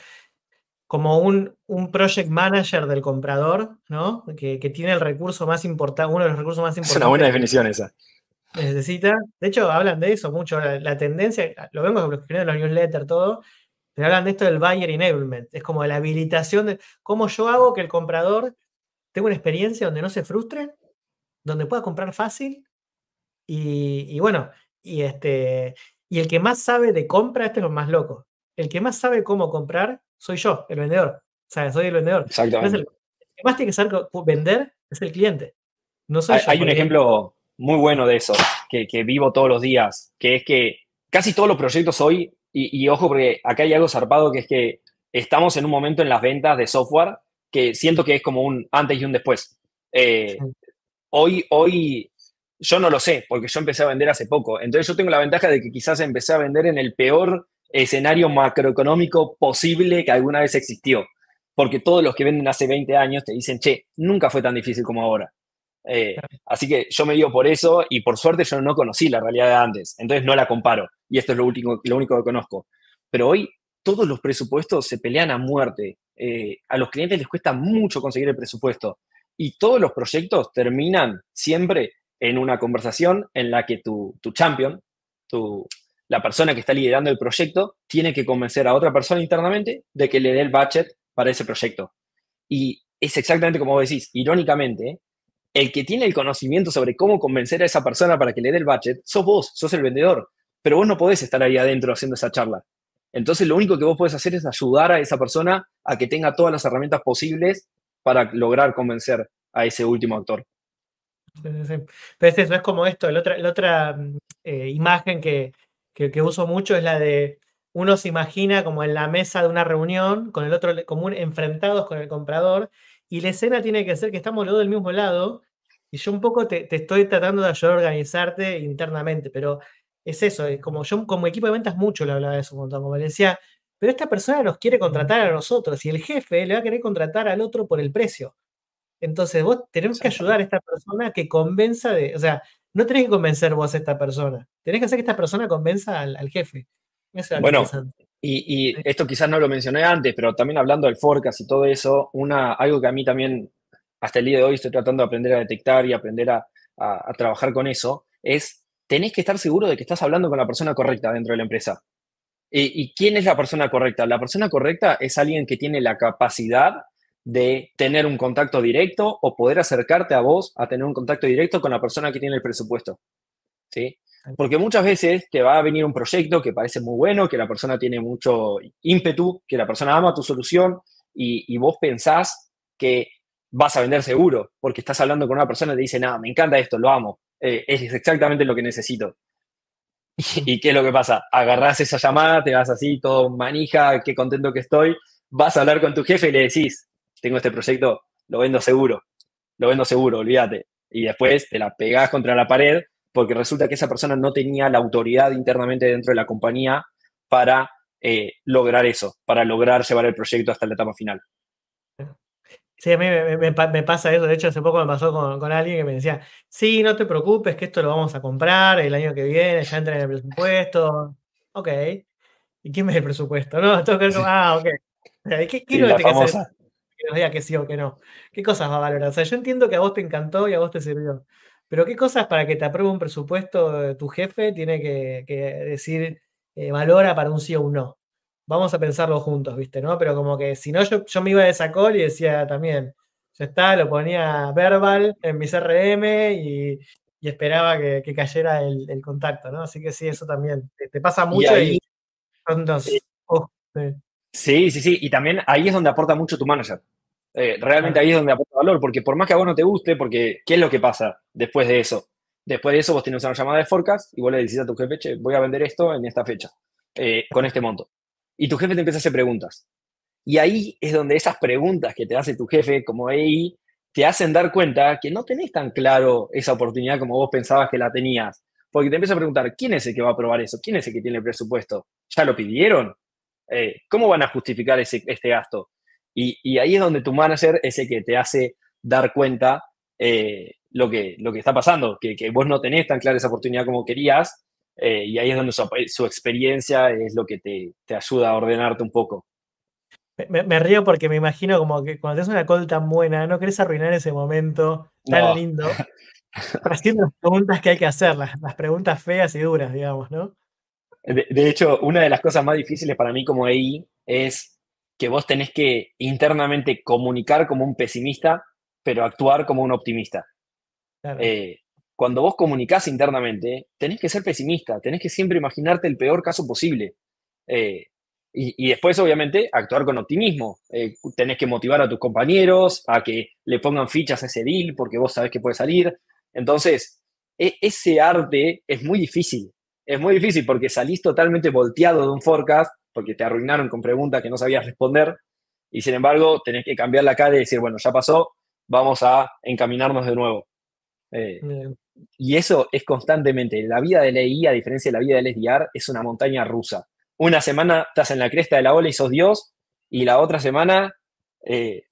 como un, un, project manager del comprador, ¿no? Que, tiene el recurso más importante, uno de los recursos más importantes. Es una buena definición esa. Necesita. De hecho, hablan de eso mucho. La, tendencia, lo vemos en los newsletters, todo, pero hablan de esto del buyer enablement. Es como la habilitación de cómo yo hago que el comprador tengo una experiencia donde no se frustre, donde pueda comprar fácil y, bueno, y, este, y el que más sabe de compra, este es lo más loco. El que más sabe cómo comprar soy yo, el vendedor. O sea, soy el vendedor. Exactamente. El, que más tiene que saber vender es el cliente. No soy hay, un ejemplo muy bueno de eso, que, que, vivo todos los días, que es que casi todos los proyectos hoy Y, ojo, porque acá hay algo zarpado que es que estamos en un momento en las ventas de software que siento que es como un antes y un después. Eh, hoy, hoy yo no lo sé, porque yo empecé a vender hace poco. Entonces yo tengo la ventaja de que quizás empecé a vender en el peor escenario macroeconómico posible que alguna vez existió. Porque todos los que venden hace 20 años te dicen, che, nunca fue tan difícil como ahora. Eh, así que yo me digo por eso y por suerte yo no conocí la realidad de antes, entonces no la comparo y esto es lo, último, lo único que conozco. Pero hoy todos los presupuestos se pelean a muerte. Eh, a los clientes les cuesta mucho conseguir el presupuesto y todos los proyectos terminan siempre en una conversación en la que tu, tu champion, tu, la persona que está liderando el proyecto, tiene que convencer a otra persona internamente de que le dé el budget para ese proyecto. Y es exactamente como decís, irónicamente, el que tiene el conocimiento sobre cómo convencer a esa persona para que le dé el budget, sos vos, sos el vendedor, pero vos no podés estar ahí adentro haciendo esa charla. Entonces lo único que vos podés hacer es ayudar a esa persona a que tenga todas las herramientas posibles para lograr convencer a ese último actor. Pero es eso, es como esto, la otra, la otra mm, eh, imagen que, que, uso mucho es la de uno se imagina como en la mesa de una reunión con el otro, como enfrentados con el comprador, y la escena tiene que ser que estamos los dos del mismo lado, y yo un poco te, estoy tratando de ayudar a organizarte internamente, pero es eso, es como yo como equipo de ventas mucho le hablaba de eso un montón, como le decía, pero esta persona nos quiere contratar a nosotros y el jefe le va a querer contratar al otro por el precio. Entonces vos tenemos que ayudar a esta persona que convenza de, o sea, no tenés que convencer vos a esta persona, tenés que hacer que esta persona convenza al, jefe. bueno, y, esto quizás no lo mencioné antes, pero también hablando del forecast y todo eso, una, algo que a mí también hasta el día de hoy estoy tratando de aprender a detectar y aprender a, trabajar con eso, es tenés que estar seguro de que estás hablando con la persona correcta dentro de la empresa. ¿Y quién es la persona correcta? La persona correcta es alguien que tiene la capacidad de tener un contacto directo o poder acercarte a vos a tener un contacto directo con la persona que tiene el presupuesto. ¿Sí? Porque muchas veces te va a venir un proyecto que parece muy bueno, que la persona tiene mucho ímpetu, que la persona ama tu solución y, vos pensás que vas a vender seguro, porque estás hablando con una persona y te dice, nada, me encanta esto, lo amo, eh, es exactamente lo que necesito. ¿Y, qué es lo que pasa? Agarrás esa llamada, te vas así, todo manija, qué contento que estoy, vas a hablar con tu jefe y le decís, tengo este proyecto, lo vendo seguro, lo vendo seguro, olvídate. Y después te la pegás contra la pared porque resulta que esa persona no tenía la autoridad internamente dentro de la compañía para eh, lograr eso, para lograr llevar el proyecto hasta la etapa final. Sí, a mí me, pasa eso. De hecho, hace poco me pasó con, alguien que me decía, sí, no te preocupes, que esto lo vamos a comprar el año que viene, ya entra en el presupuesto. Ok. ¿Y quién me da el presupuesto? No, tengo que ah, ok. ¿Qué, quiero que hacer? Que nos diga que sí o que no. ¿Qué cosas va a valorar? O sea, yo entiendo que a vos te encantó y a vos te sirvió. Pero ¿qué cosas para que te apruebe un presupuesto tu jefe tiene que, decir eh, valora para un sí o un no? Vamos a pensarlo juntos, ¿viste? ¿no? Pero como que si no, yo, yo me iba de esa call y decía también, ya está, lo ponía verbal en mi CRM y, esperaba que, cayera el, contacto, ¿no? Así que sí, eso también te, pasa mucho y, sí, sí, sí, y también ahí es donde aporta mucho tu manager. Eh, realmente ahí es donde aporta valor, porque por más que a vos no te guste, porque ¿qué es lo que pasa después de eso? Después de eso vos tienes una llamada de forecast y vos le decís a tu jefe, che, voy a vender esto en esta fecha, eh, con este monto. Y tu jefe te empieza a hacer preguntas. Y ahí es donde esas preguntas que te hace tu jefe como EI te hacen dar cuenta que no tenés tan claro esa oportunidad como vos pensabas que la tenías. Porque te empieza a preguntar, ¿quién es el que va a aprobar eso? ¿Quién es el que tiene el presupuesto? ¿Ya lo pidieron? Eh, ¿Cómo van a justificar ese, este gasto? Y, ahí es donde tu manager es el que te hace dar cuenta eh, lo, que, lo que está pasando, que, vos no tenés tan clara esa oportunidad como querías, eh, y ahí es donde su, experiencia es lo que te, ayuda a ordenarte un poco. Me, río porque me imagino como que cuando tienes una call tan buena, no querés arruinar ese momento tan lindo, haciendo las preguntas que hay que hacer, las, preguntas feas y duras, digamos, ¿no? De, de, hecho, una de las cosas más difíciles para mí como EI es que vos tenés que internamente comunicar como un pesimista, pero actuar como un optimista. Eh, cuando vos comunicás internamente, tenés que ser pesimista, tenés que siempre imaginarte el peor caso posible. Eh, y, después, obviamente, actuar con optimismo. Eh, tenés que motivar a tus compañeros a que le pongan fichas a ese deal porque vos sabés que puede salir. Entonces, e, ese arte es muy difícil. Es muy difícil porque salís totalmente volteado de un forecast, porque te arruinaron con preguntas que no sabías responder, y sin embargo tenés que cambiar la cara y decir, bueno, ya pasó, vamos a encaminarnos de nuevo. Eh, y eso es constantemente. La vida del EI, a diferencia de la vida del SDR, es una montaña rusa. Una semana estás en la cresta de la ola y sos Dios, y la otra semana eh,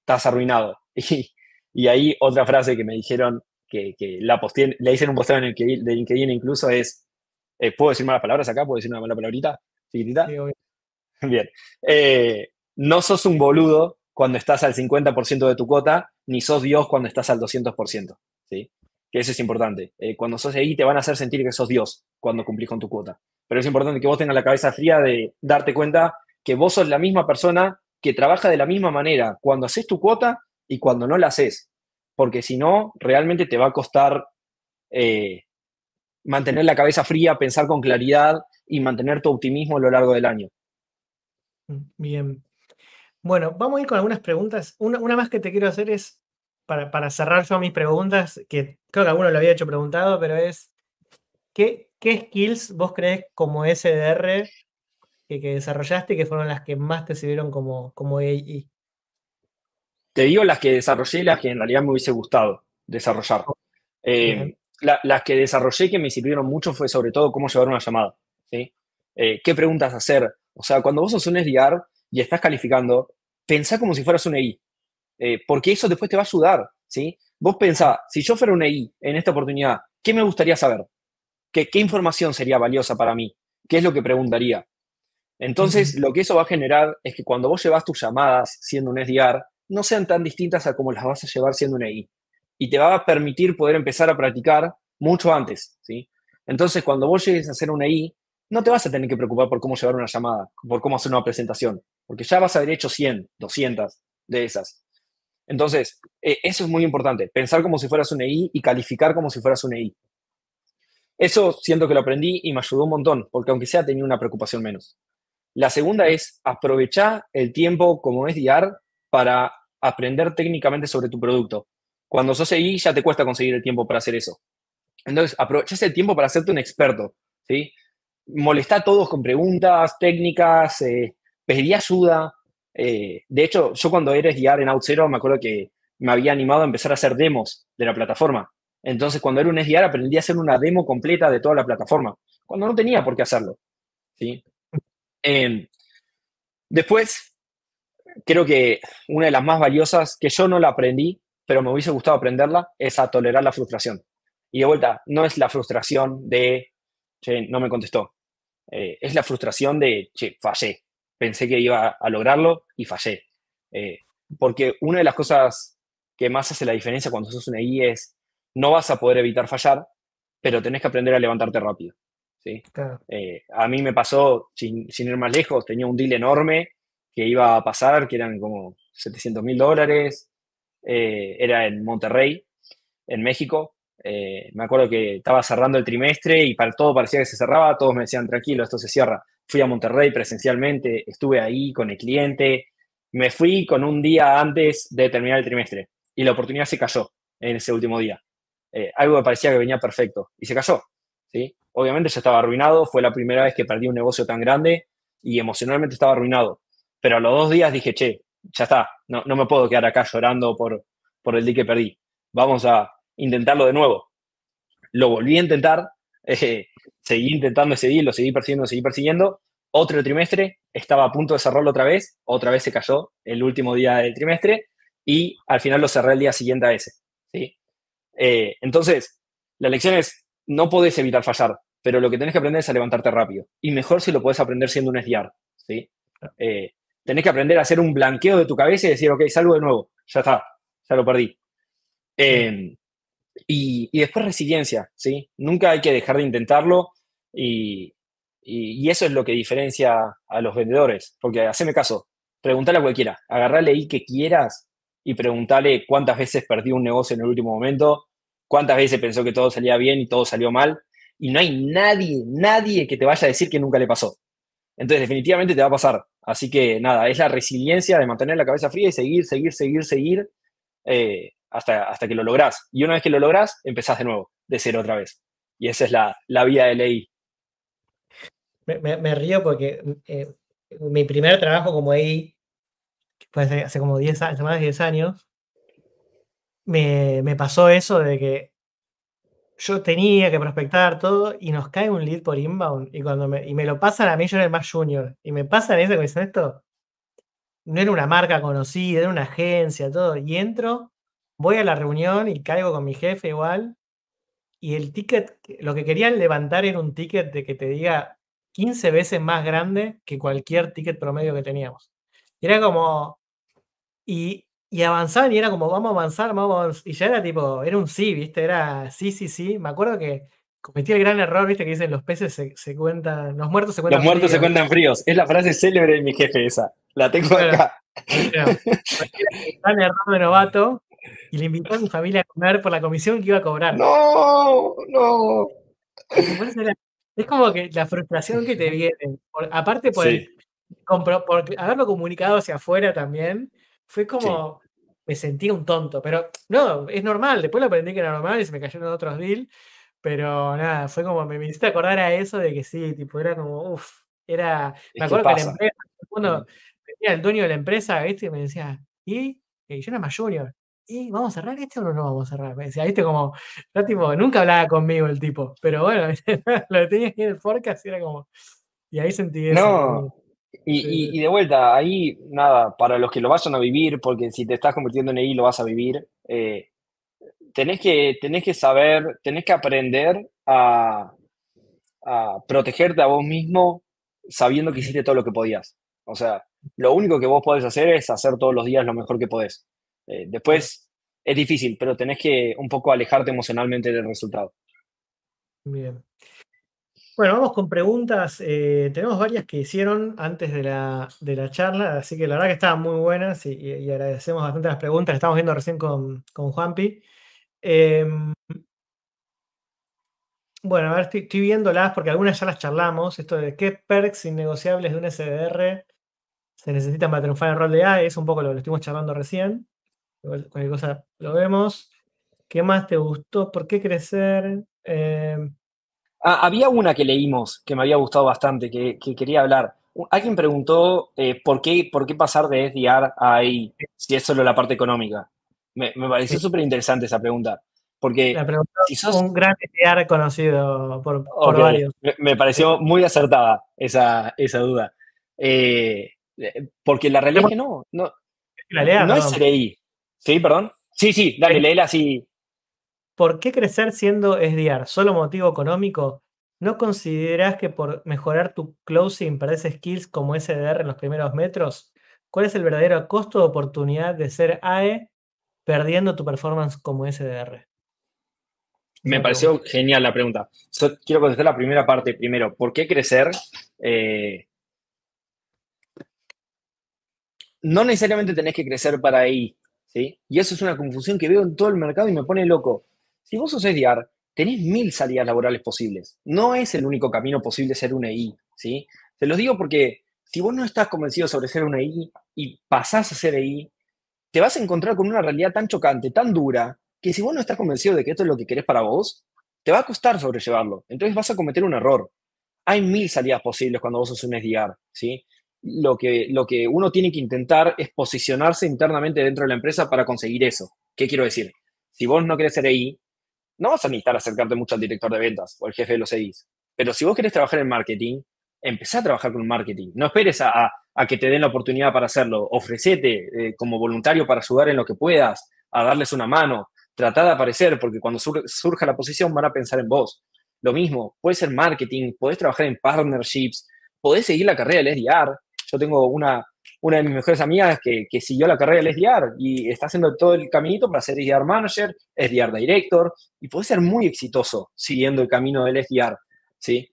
estás arruinado. Y, ahí otra frase que me dijeron, que, la posté, le hice un posteo en el de LinkedIn incluso, es, eh, ¿puedo decir malas palabras acá? ¿Puedo decir una mala palabrita? ¿Chiquitita? Bien. Eh, no sos un boludo cuando estás al 50% de tu cuota, ni sos Dios cuando estás al 200%. ¿sí? Que eso es importante. cuando sos ahí te van a hacer sentir que sos Dios cuando cumplís con tu cuota. Pero es importante que vos tengas la cabeza fría de darte cuenta que vos sos la misma persona que trabaja de la misma manera cuando haces tu cuota y cuando no la haces. Porque si no, realmente te va a costar eh, mantener la cabeza fría, pensar con claridad y mantener tu optimismo a lo largo del año. Bien. Bueno, vamos a ir con algunas preguntas. Una, más que te quiero hacer es, para, cerrar yo mis preguntas, que creo que alguno lo había hecho preguntado, pero es, ¿qué, qué skills vos crees como SDR que, desarrollaste y que fueron las que más te sirvieron como, como AI? Te digo las que desarrollé y las que en realidad me hubiese gustado desarrollar. Eh, las que desarrollé que me sirvieron mucho fue sobre todo cómo llevar una llamada. ¿sí? Eh, ¿Qué preguntas hacer? O sea, cuando vos sos un SDR y estás calificando, pensá como si fueras un EI, eh, porque eso después te va a ayudar. ¿sí? Vos pensá, si yo fuera un EI en esta oportunidad, ¿qué me gustaría saber? ¿Qué, ¿Qué información sería valiosa para mí? ¿Qué es lo que preguntaría? Entonces, lo que eso va a generar es que cuando vos llevas tus llamadas siendo un SDR, no sean tan distintas a como las vas a llevar siendo un EI. Y te va a permitir poder empezar a practicar mucho antes, ¿sí? Entonces, cuando vos llegues a ser un EI, no te vas a tener que preocupar por cómo llevar una llamada, por cómo hacer una presentación, porque ya vas a haber hecho 100, 200 de esas. Entonces, eh, eso es muy importante, pensar como si fueras un EI y calificar como si fueras un EI. Eso siento que lo aprendí y me ayudó un montón, porque aunque sea tenía una preocupación menos. La segunda es aprovechar el tiempo como es SDR para aprender técnicamente sobre tu producto. Cuando sos ahí ya te cuesta conseguir el tiempo para hacer eso. Entonces, aprovechás el tiempo para hacerte un experto, ¿sí? Molestá a todos con preguntas técnicas, eh, pedí ayuda. Eh, de hecho, yo cuando era SDR en OutZero me acuerdo que me había animado a empezar a hacer demos de la plataforma. Entonces, cuando era un SDR aprendí a hacer una demo completa de toda la plataforma, cuando no tenía por qué hacerlo. ¿sí? Em, después, creo que una de las más valiosas, que yo no la aprendí, pero me hubiese gustado aprenderla, es a tolerar la frustración. Y de vuelta, no es la frustración de, che, no me contestó. Eh, es la frustración de, che, fallé. Pensé que iba a lograrlo y fallé. Eh, porque una de las cosas que más hace la diferencia cuando sos una I es, no vas a poder evitar fallar, pero tenés que aprender a levantarte rápido. Eh, a mí me pasó, sin, ir más lejos, tenía un deal enorme que iba a pasar, que eran como 700 mil dólares, eh, era en Monterrey, en México. Eh, me acuerdo que estaba cerrando el trimestre y para todo parecía que se cerraba, todos me decían, tranquilo, esto se cierra. Fui a Monterrey presencialmente, estuve ahí con el cliente, me fui con un día antes de terminar el trimestre y la oportunidad se cayó en ese último día. algo que parecía que venía perfecto y se cayó. ¿sí? Obviamente ya estaba arruinado, fue la primera vez que perdí un negocio tan grande y emocionalmente estaba arruinado. Pero a los dos días dije, che, ya está, no, me puedo quedar acá llorando por, por el día que perdí. Vamos a intentarlo de nuevo. Lo volví a intentar, eh, seguí intentando ese día, lo seguí persiguiendo, seguí persiguiendo. Otro trimestre, estaba a punto de cerrarlo otra vez, otra vez se cayó el último día del trimestre y al final lo cerré el día siguiente a ese. ¿sí? Eh, entonces, la lección es, no podés evitar fallar pero lo que tenés que aprender es a levantarte rápido. Y mejor si lo puedes aprender siendo un SDR, ¿sí? Eh, tenés que aprender a hacer un blanqueo de tu cabeza y decir, ok, salgo de nuevo, ya está, ya lo perdí. Em, y, después resiliencia, ¿sí? Nunca hay que dejar de intentarlo y, eso es lo que diferencia a los vendedores. Porque haceme caso, pregúntale a cualquiera, agarrale ahí que quieras y pregúntale cuántas veces perdí un negocio en el último momento, cuántas veces pensó que todo salía bien y todo salió mal y no hay nadie, nadie que te vaya a decir que nunca le pasó. Entonces, definitivamente te va a pasar. Así que nada, es la resiliencia de mantener la cabeza fría y seguir, seguir, seguir, seguir eh, hasta, hasta que lo lográs. Y una vez que lo lográs, empezás de nuevo, de cero otra vez. Y esa es la, la vía de ley me, río porque eh, mi primer trabajo como ahí, fue hace, como 10 años, más de 10 años, me, me pasó eso de que yo tenía que prospectar todo y nos cae un lead por inbound y cuando me, y me lo pasan a mí, yo era el más junior, y me pasan eso, me dicen esto, no era una marca conocida, era una agencia, todo, y entro, voy a la reunión y caigo con mi jefe igual, y el ticket, lo que querían levantar era un ticket de que te diga 15 veces más grande que cualquier ticket promedio que teníamos. Era como, y y avanzaban y era como, vamos a avanzar, vamos Y ya era tipo, era un sí, ¿viste? Era sí, sí, sí. Me acuerdo que cometí el gran error, ¿viste? Que dicen, los peces se, cuentan, los muertos se cuentan Los muertos se cuentan fríos. Es la frase célebre de mi jefe esa. La tengo acá. el gran error de novato y le invitó a mi familia a comer por la comisión que iba a cobrar. No, no. Es como que la frustración que te viene, aparte por, por haberlo comunicado hacia afuera también, fue como, me sentí un tonto, pero no, es normal, después lo aprendí que era normal y se me cayeron otros deals, pero nada, fue como, me, hiciste acordar a eso de que sí, tipo, era como, uff, era, me acuerdo que, la empresa, cuando venía el dueño de la empresa, ¿viste? Y me decía, ¿y? y yo era más junior, ¿y vamos a cerrar este o no, no vamos a cerrar? Me decía, ¿viste? Como, yo tipo, nunca hablaba conmigo el tipo, pero bueno, lo tenía aquí en el forecast y era como, y ahí sentí eso. No. Y, de vuelta, ahí nada, para los que lo vayan a vivir, porque si te estás convirtiendo en EI lo vas a vivir, eh, tenés, que, tenés que saber, tenés que aprender a, protegerte a vos mismo sabiendo que hiciste todo lo que podías. O sea, lo único que vos podés hacer es hacer todos los días lo mejor que podés. Eh, después es difícil, pero tenés que un poco alejarte emocionalmente del resultado. Bien. Bueno, vamos con preguntas. Eh, tenemos varias que hicieron antes de la, charla, así que la verdad que estaban muy buenas y, agradecemos bastante las preguntas que estamos viendo recién con, con Juanpi. Em, bueno, a ver, estoy, viéndolas porque algunas ya las charlamos. Esto de qué perks innegociables de un SDR se necesitan para triunfar en el rol de A, es un poco lo que estuvimos charlando recién. Cualquier cosa lo vemos. ¿Qué más te gustó? ¿Por qué crecer? Em, Ah, había una que leímos que me había gustado bastante, que, quería hablar. Alguien preguntó eh, ¿por, qué, por qué pasar de SDR a AI, si es solo la parte económica. Me, pareció súper interesante esa pregunta. Porque si sos... un gran SDR conocido por, varios. Me, pareció muy acertada esa, esa duda. Eh, porque la realidad es que no. No, no es AI. ¿Sí, perdón? Sí, sí, dale, léela así ¿Por qué crecer siendo SDR? ¿Solo motivo económico? ¿No consideras que por mejorar tu closing perdés skills como SDR en los primeros metros? ¿Cuál es el verdadero costo de oportunidad de ser AE perdiendo tu performance como SDR? Me pareció genial la pregunta. quiero contestar la primera parte primero. ¿Por qué crecer? Eh, no necesariamente tenés que crecer para ahí, ¿sí? Y eso es una confusión que veo en todo el mercado y me pone loco. Si vos sos SDR, tenés mil salidas laborales posibles. No es el único camino posible ser un EI, ¿sí? Te lo digo porque si vos no estás convencido sobre ser un EI y pasás a ser EI, te vas a encontrar con una realidad tan chocante, tan dura, que si vos no estás convencido de que esto es lo que querés para vos, te va a costar sobrellevarlo. Entonces vas a cometer un error. Hay mil salidas posibles cuando vos sos un SDR, ¿sí? Lo que, lo que uno tiene que intentar es posicionarse internamente dentro de la empresa para conseguir eso. ¿Qué quiero decir? Si vos no querés ser EI, no vas a necesitar acercarte mucho al director de ventas o al jefe de los EIs. Pero si vos querés trabajar en marketing, empezá a trabajar con marketing. No esperes a, que te den la oportunidad para hacerlo. Ofrecete eh, como voluntario para ayudar en lo que puedas, a darles una mano. Tratá de aparecer, porque cuando surja la posición van a pensar en vos. Lo mismo, puede ser marketing, podés trabajar en partnerships, podés seguir la carrera del SDR. Yo tengo una, una de mis mejores amigas que, siguió la carrera del SDR y está haciendo todo el caminito para ser SDR Manager, SDR Director, y puede ser muy exitoso siguiendo el camino del SDR, ¿sí?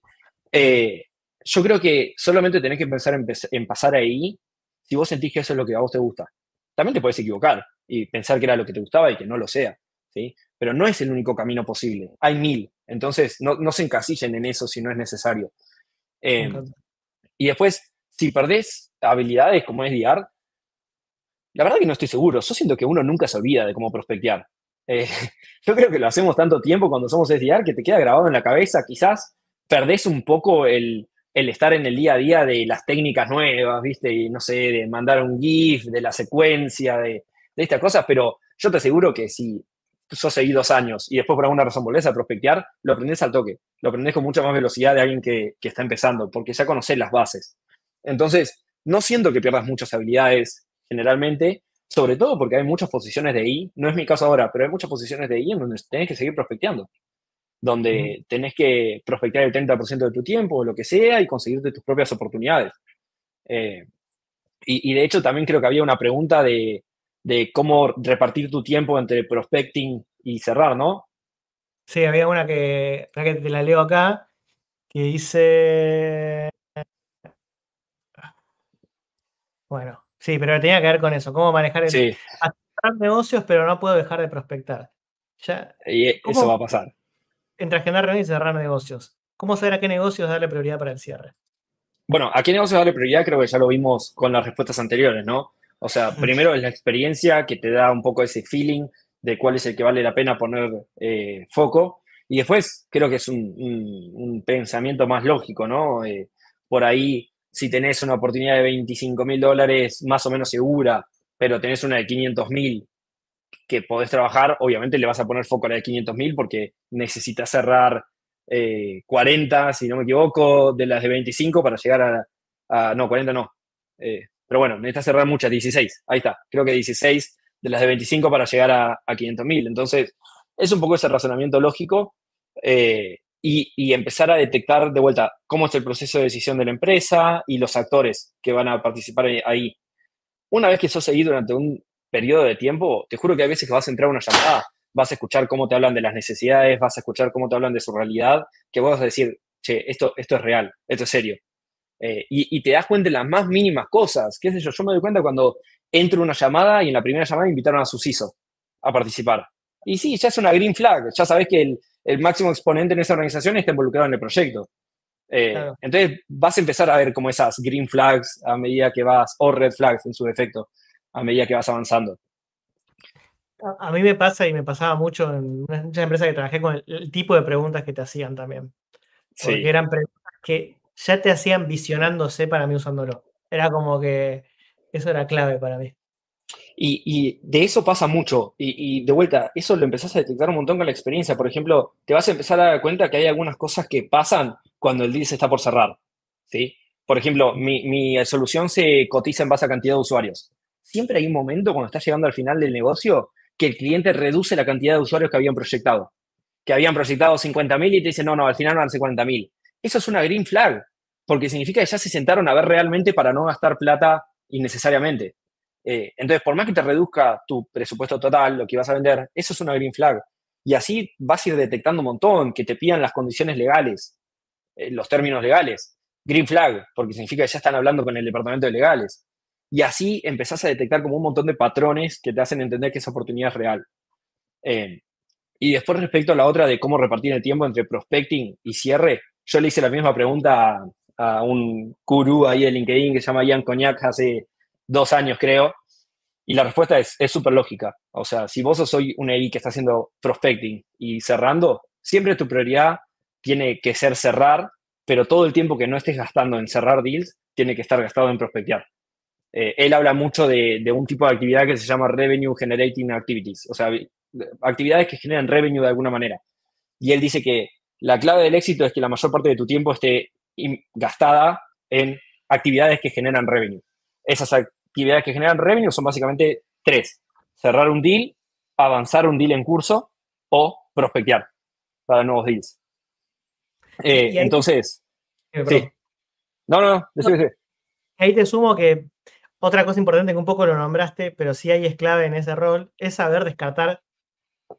Eh, yo creo que solamente tenés que pensar en, pasar ahí si vos sentís que eso es lo que a vos te gusta. También te puedes equivocar y pensar que era lo que te gustaba y que no lo sea, ¿sí? Pero no es el único camino posible, hay mil. Entonces, no, se encasillen en eso si no es necesario. Eh, y después, si perdés habilidades como es DR, la verdad que no estoy seguro. Yo siento que uno nunca se olvida de cómo prospectear. Eh, yo creo que lo hacemos tanto tiempo cuando somos SDR que te queda grabado en la cabeza. Quizás perdés un poco el, el estar en el día a día de las técnicas nuevas, ¿viste? Y no sé, de mandar un GIF, de la secuencia, de, estas cosas, pero yo te aseguro que si sos seguí dos años y después por alguna razón volvés a prospectear, lo aprendes al toque, lo aprendes con mucha más velocidad de alguien que, que está empezando, porque ya conoces las bases. Entonces, no siento que pierdas muchas habilidades generalmente, sobre todo porque hay muchas posiciones de I, no es mi caso ahora, pero hay muchas posiciones de I en donde tenés que seguir prospecteando, donde tenés que prospectar el 30% de tu tiempo o lo que sea y conseguirte tus propias oportunidades. Eh, y, y, de hecho también creo que había una pregunta de, de cómo repartir tu tiempo entre prospecting y cerrar, ¿no? Sí, había una que, que te la leo acá, que dice... Bueno, sí, pero tenía que ver con eso, cómo manejar el... Sí. negocios, pero no puedo dejar de prospectar. Ya, y eso va a pasar. Entre agendar reuniones y cerrar negocios. ¿Cómo saber a qué negocios darle prioridad para el cierre? Bueno, a qué negocios darle prioridad creo que ya lo vimos con las respuestas anteriores, ¿no? O sea, primero es la experiencia que te da un poco ese feeling de cuál es el que vale la pena poner eh, foco. Y después creo que es un, un, un pensamiento más lógico, ¿no? Eh, por ahí, si tenés una oportunidad de 25 mil dólares más o menos segura, pero tenés una de 500 mil que podés trabajar, obviamente le vas a poner foco a la de 500 mil porque necesitas cerrar eh, 40, si no me equivoco, de las de 25 para llegar a, no, 40 no, eh, pero bueno, necesitas cerrar muchas, 16. Ahí está, creo que 16 de las de 25 para llegar a, a 500.000. Entonces, es un poco ese razonamiento lógico eh, y, y, empezar a detectar de vuelta cómo es el proceso de decisión de la empresa y los actores que van a participar ahí. Una vez que sos seguido durante un periodo de tiempo, te juro que hay veces que vas a entrar a una llamada, vas a escuchar cómo te hablan de las necesidades, vas a escuchar cómo te hablan de su realidad, que vas a decir, che, esto, esto es real, esto es serio. Eh, y, te das cuenta de las más mínimas cosas. ¿Qué sé yo? Yo me doy cuenta cuando entro una llamada y en la primera llamada invitaron a su CISO a participar. Y sí, ya es una green flag. Ya sabes que el, el máximo exponente en esa organización está involucrado en el proyecto. Eh, claro. Entonces vas a empezar a ver como esas green flags a medida que vas, o red flags en su defecto, a medida que vas avanzando. A mí me pasa y me pasaba mucho en muchas empresas que trabajé con el, el tipo de preguntas que te hacían también. Porque sí. eran preguntas que ya te hacían visionándose para mí usándolo. Era como que eso era clave para mí. Y, de eso pasa mucho. Y, de vuelta, eso lo empezás a detectar un montón con la experiencia. Por ejemplo, te vas a empezar a dar cuenta que hay algunas cosas que pasan cuando el deal se está por cerrar. ¿sí? Por ejemplo, mi, mi solución se cotiza en base a cantidad de usuarios. Siempre hay un momento cuando estás llegando al final del negocio que el cliente reduce la cantidad de usuarios que habían proyectado. Que habían proyectado 50.000 y te dicen, no, no, al final van a ser 40.000 eso es una green flag, porque significa que ya se sentaron a ver realmente para no gastar plata innecesariamente. Eh, entonces, por más que te reduzca tu presupuesto total, lo que vas a vender, eso es una green flag. Y así vas a ir detectando un montón, que te pidan las condiciones legales, eh, los términos legales. Green flag, porque significa que ya están hablando con el departamento de legales. Y así empezás a detectar como un montón de patrones que te hacen entender que esa oportunidad es real. Eh, y después respecto a la otra de cómo repartir el tiempo entre prospecting y cierre, yo le hice la misma pregunta a, un gurú ahí de LinkedIn que se llama Ian Cognac hace dos años, creo. Y la respuesta es súper lógica. O sea, si vos sos un EI que está haciendo prospecting y cerrando, siempre tu prioridad tiene que ser cerrar, pero todo el tiempo que no estés gastando en cerrar deals tiene que estar gastado en prospectear. Eh, él habla mucho de, de, un tipo de actividad que se llama Revenue Generating Activities, o sea, actividades que generan revenue de alguna manera. Y él dice que la clave del éxito es que la mayor parte de tu tiempo esté gastada en actividades que generan revenue. Esas actividades que generan revenue son básicamente tres. Cerrar un deal, avanzar un deal en curso o prospectear para nuevos deals. Eh, ahí, entonces, sí. No, no, no, decir. Ahí te sumo que otra cosa importante que un poco lo nombraste, pero sí ahí es clave en ese rol, es saber descartar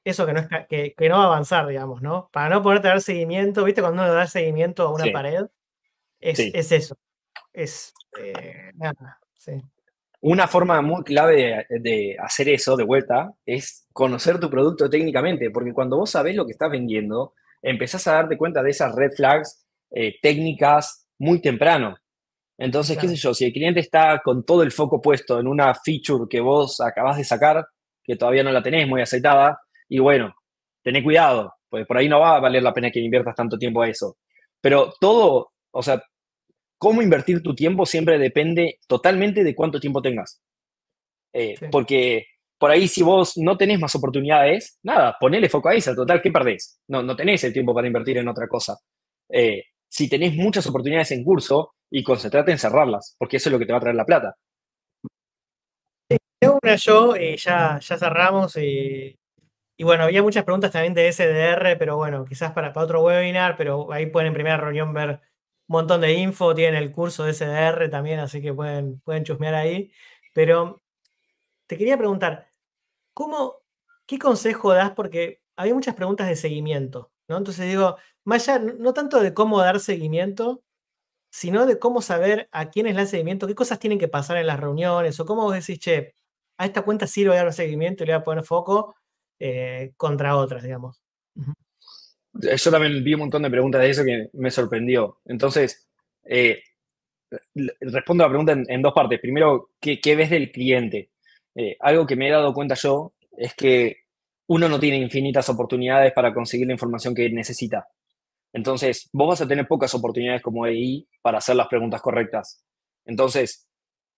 eso que no, es, que, que, no va a avanzar, digamos, ¿no? Para no poderte dar seguimiento, ¿viste? Cuando uno da seguimiento a una sí. pared, es, sí. es, eso. Es eh, nada, sí. Una forma muy clave de, de, hacer eso de vuelta es conocer tu producto técnicamente, porque cuando vos sabés lo que estás vendiendo, empezás a darte cuenta de esas red flags eh, técnicas muy temprano. Entonces, claro. qué sé yo, si el cliente está con todo el foco puesto en una feature que vos acabás de sacar, que todavía no la tenés muy aceitada, y bueno, tené cuidado, pues por ahí no va a valer la pena que inviertas tanto tiempo a eso. Pero todo, o sea, cómo invertir tu tiempo siempre depende totalmente de cuánto tiempo tengas. Eh, porque por ahí si vos no tenés más oportunidades, nada, ponele foco a esa, total, ¿qué perdés? No, no tenés el tiempo para invertir en otra cosa. Eh, si tenés muchas oportunidades en curso y concentrate en cerrarlas, porque eso es lo que te va a traer la plata. Tengo una yo, eh, ya, ya cerramos. y bueno, había muchas preguntas también de SDR, pero bueno, quizás para, para otro webinar, pero ahí pueden en primera reunión ver montón de info, tienen el curso de SDR también, así que pueden, pueden chusmear ahí. Pero te quería preguntar, ¿cómo, ¿qué consejo das? Porque había muchas preguntas de seguimiento, ¿no? Entonces digo, más allá, no tanto de cómo dar seguimiento, sino de cómo saber a quiénes le dan seguimiento, qué cosas tienen que pasar en las reuniones, o cómo vos decís, che, a esta cuenta sí le voy a dar seguimiento y le voy a poner foco eh, contra otras, digamos. Yo también vi un montón de preguntas de eso que me sorprendió. Entonces, eh, respondo a la pregunta en, dos partes. Primero, ¿qué, ves del cliente? Eh, algo que me he dado cuenta yo es que uno no tiene infinitas oportunidades para conseguir la información que necesita. Entonces, vos vas a tener pocas oportunidades como EI para hacer las preguntas correctas. Entonces,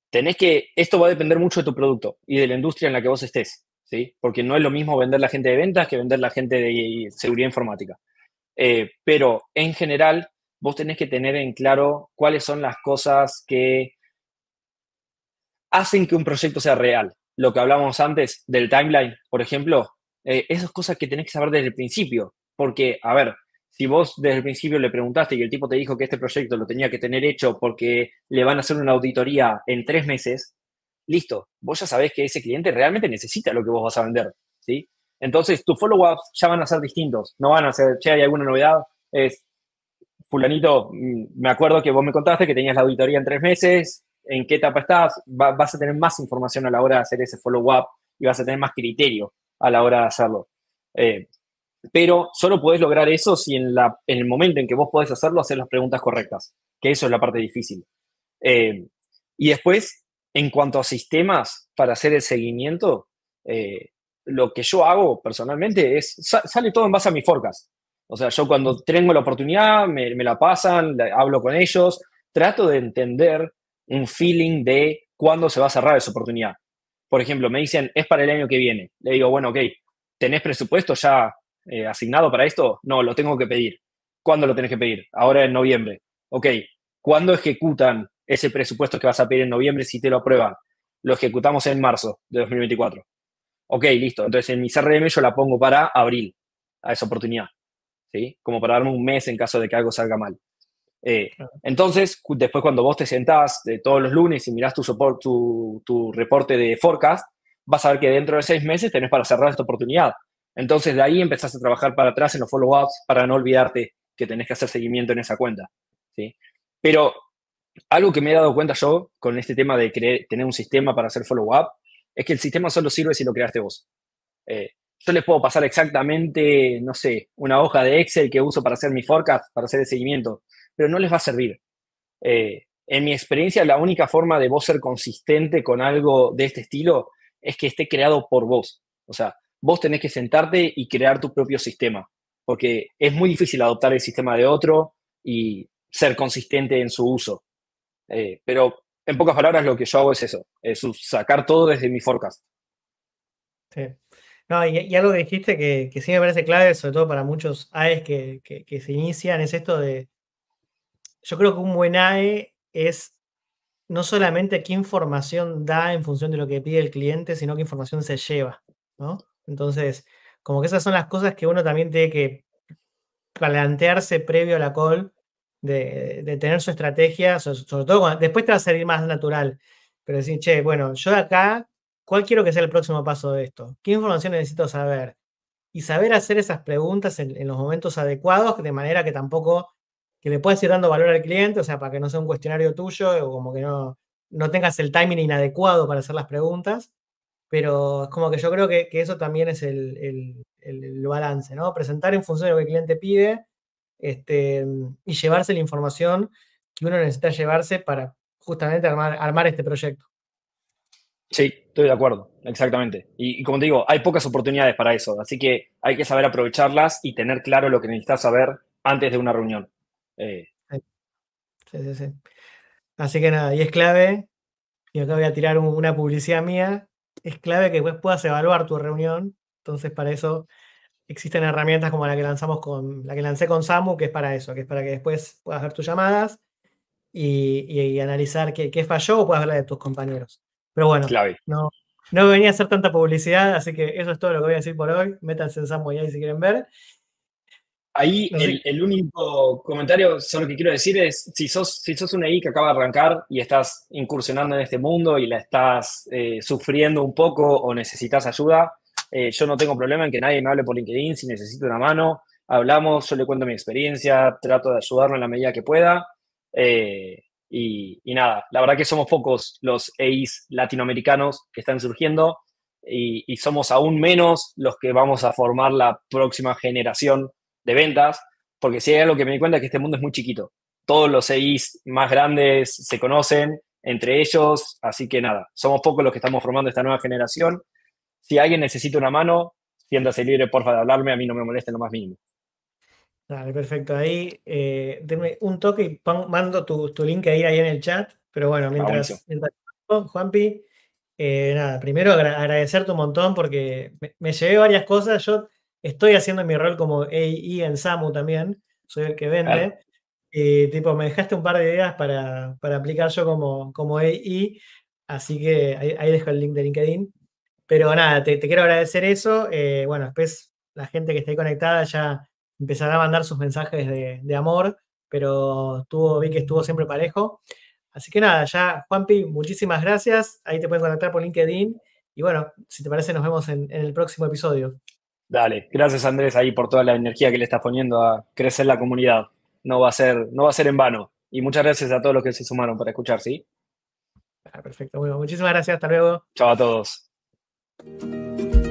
tenés que, esto va a depender mucho de tu producto y de la industria en la que vos estés, ¿sí? Porque no es lo mismo vender la gente de ventas que vender la gente de seguridad informática. Eh, pero en general, vos tenés que tener en claro cuáles son las cosas que hacen que un proyecto sea real lo que hablábamos antes del timeline, por ejemplo, eh, esas cosas que tenés que saber desde el principio. Porque, a ver, si vos desde el principio le preguntaste y el tipo te dijo que este proyecto lo tenía que tener hecho porque le van a hacer una auditoría en tres meses, listo, vos ya sabés que ese cliente realmente necesita lo que vos vas a vender, ¿sí? Entonces, tus follow-ups ya van a ser distintos, no van a ser, che, ¿hay alguna novedad? Es, fulanito, mm, me acuerdo que vos me contaste que tenías la auditoría en tres meses, en qué etapa estás, vas a tener más información a la hora de hacer ese follow-up y vas a tener más criterio a la hora de hacerlo. Eh, pero solo puedes lograr eso si en, la, en, el momento en que vos podés hacerlo, hacer las preguntas correctas, que eso es la parte difícil. Eh, y después, en cuanto a sistemas para hacer el seguimiento, eh, lo que yo hago personalmente es, sale todo en base a mi forecast. O sea, yo cuando tengo la oportunidad, me, me la pasan, hablo con ellos, trato de entender un feeling de cuándo se va a cerrar esa oportunidad. Por ejemplo, me dicen, es para el año que viene. Le digo, bueno, ok, ¿tenés presupuesto ya eh, asignado para esto? No, lo tengo que pedir. ¿Cuándo lo tenés que pedir? Ahora en noviembre. Ok, ¿cuándo ejecutan ese presupuesto que vas a pedir en noviembre si te lo aprueban? Lo ejecutamos en marzo de 2024. Ok, listo. Entonces en mi CRM yo la pongo para abril, a esa oportunidad. ¿Sí? Como para darme un mes en caso de que algo salga mal. Eh, entonces, después cuando vos te sentás de todos los lunes y mirás tu, tu, tu, reporte de forecast, vas a ver que dentro de seis meses tenés para cerrar esta oportunidad. Entonces, de ahí empezás a trabajar para atrás en los follow-ups para no olvidarte que tenés que hacer seguimiento en esa cuenta. ¿sí? Pero algo que me he dado cuenta yo con este tema de tener un sistema para hacer follow-up es que el sistema solo sirve si lo creaste vos. Eh, yo les puedo pasar exactamente, no sé, una hoja de Excel que uso para hacer mi forecast, para hacer el seguimiento pero no les va a servir. Eh, en mi experiencia, la única forma de vos ser consistente con algo de este estilo es que esté creado por vos. O sea, vos tenés que sentarte y crear tu propio sistema, porque es muy difícil adoptar el sistema de otro y ser consistente en su uso. Eh, pero en pocas palabras, lo que yo hago es eso, es sacar todo desde mi forecast. Sí. No, y, algo que dijiste que, sí me parece clave, sobre todo para muchos AES que, que se inician, es esto de, yo creo que un buen AE es no solamente qué información da en función de lo que pide el cliente, sino qué información se lleva, ¿no? Entonces, como que esas son las cosas que uno también tiene que plantearse previo a la call, de, tener su estrategia, sobre, todo cuando, después te va a salir más natural, pero decir, che, bueno, yo de acá, ¿cuál quiero que sea el próximo paso de esto? ¿Qué información necesito saber? Y saber hacer esas preguntas en los momentos adecuados, de manera que tampoco que le puedas ir dando valor al cliente, o sea, para que no sea un cuestionario tuyo o como que no, no tengas el timing inadecuado para hacer las preguntas, pero es como que yo creo que, eso también es el, balance, ¿no? Presentar en función de lo que el cliente pide este, y llevarse la información que uno necesita llevarse para justamente armar, armar este proyecto. Sí, estoy de acuerdo, exactamente. Y, como te digo, hay pocas oportunidades para eso, así que hay que saber aprovecharlas y tener claro lo que necesitas saber antes de una reunión. Sí, sí, sí. Así que nada, y es clave, y acá voy a tirar una publicidad mía, es clave que después puedas evaluar tu reunión. Entonces, para eso existen herramientas como la que lanzamos con la que lancé con Samu, que es para eso, que es para que después puedas ver tus llamadas y, analizar qué, falló o puedas ver la de tus compañeros. Pero bueno, no, no venía a hacer tanta publicidad, así que eso es todo lo que voy a decir por hoy. Métanse en Samu ahí si quieren ver. Ahí el, único comentario solo que quiero decir es, si sos, si sos una I que acaba de arrancar y estás incursionando en este mundo y la estás eh, sufriendo un poco o necesitas ayuda, eh, yo no tengo problema en que nadie me hable por LinkedIn si necesito una mano. Hablamos, yo le cuento mi experiencia, trato de ayudarlo en la medida que pueda. Eh, y, nada, la verdad que somos pocos los EIs latinoamericanos que están surgiendo y, y somos aún menos los que vamos a formar la próxima generación de ventas, porque si hay algo que me di cuenta es que este mundo es muy chiquito. Todos los EIs más grandes se conocen entre ellos, así que nada, somos pocos los que estamos formando esta nueva generación. Si alguien necesita una mano, siéntase libre, porfa, de hablarme, a mí no me molesta lo más mínimo. Dale, perfecto. Ahí, eh, denme un toque y mando tu, tu, link ahí, ahí en el chat. Pero bueno, mientras, Juanpi, eh, nada, primero agradecerte un montón porque me, me llevé varias cosas. Yo Estoy haciendo mi rol como AI en Samu también, soy el que vende. Y tipo, me dejaste un par de ideas para, aplicar yo como, como AI, así que ahí, dejo el link de LinkedIn. Pero nada, te, quiero agradecer eso. Eh, bueno, después la gente que esté conectada ya empezará a mandar sus mensajes de, amor, pero tuvo, vi que estuvo siempre parejo. Así que nada, ya, Juanpi, muchísimas gracias. Ahí te pueden conectar por LinkedIn. Y bueno, si te parece, nos vemos en el próximo episodio. Dale, gracias Andrés ahí por toda la energía que le estás poniendo a crecer la comunidad. No va a ser, no va a ser en vano. Y muchas gracias a todos los que se sumaron para escuchar, ¿sí? Ah, perfecto, bueno, muchísimas gracias, hasta luego. Chao a todos. Thank you.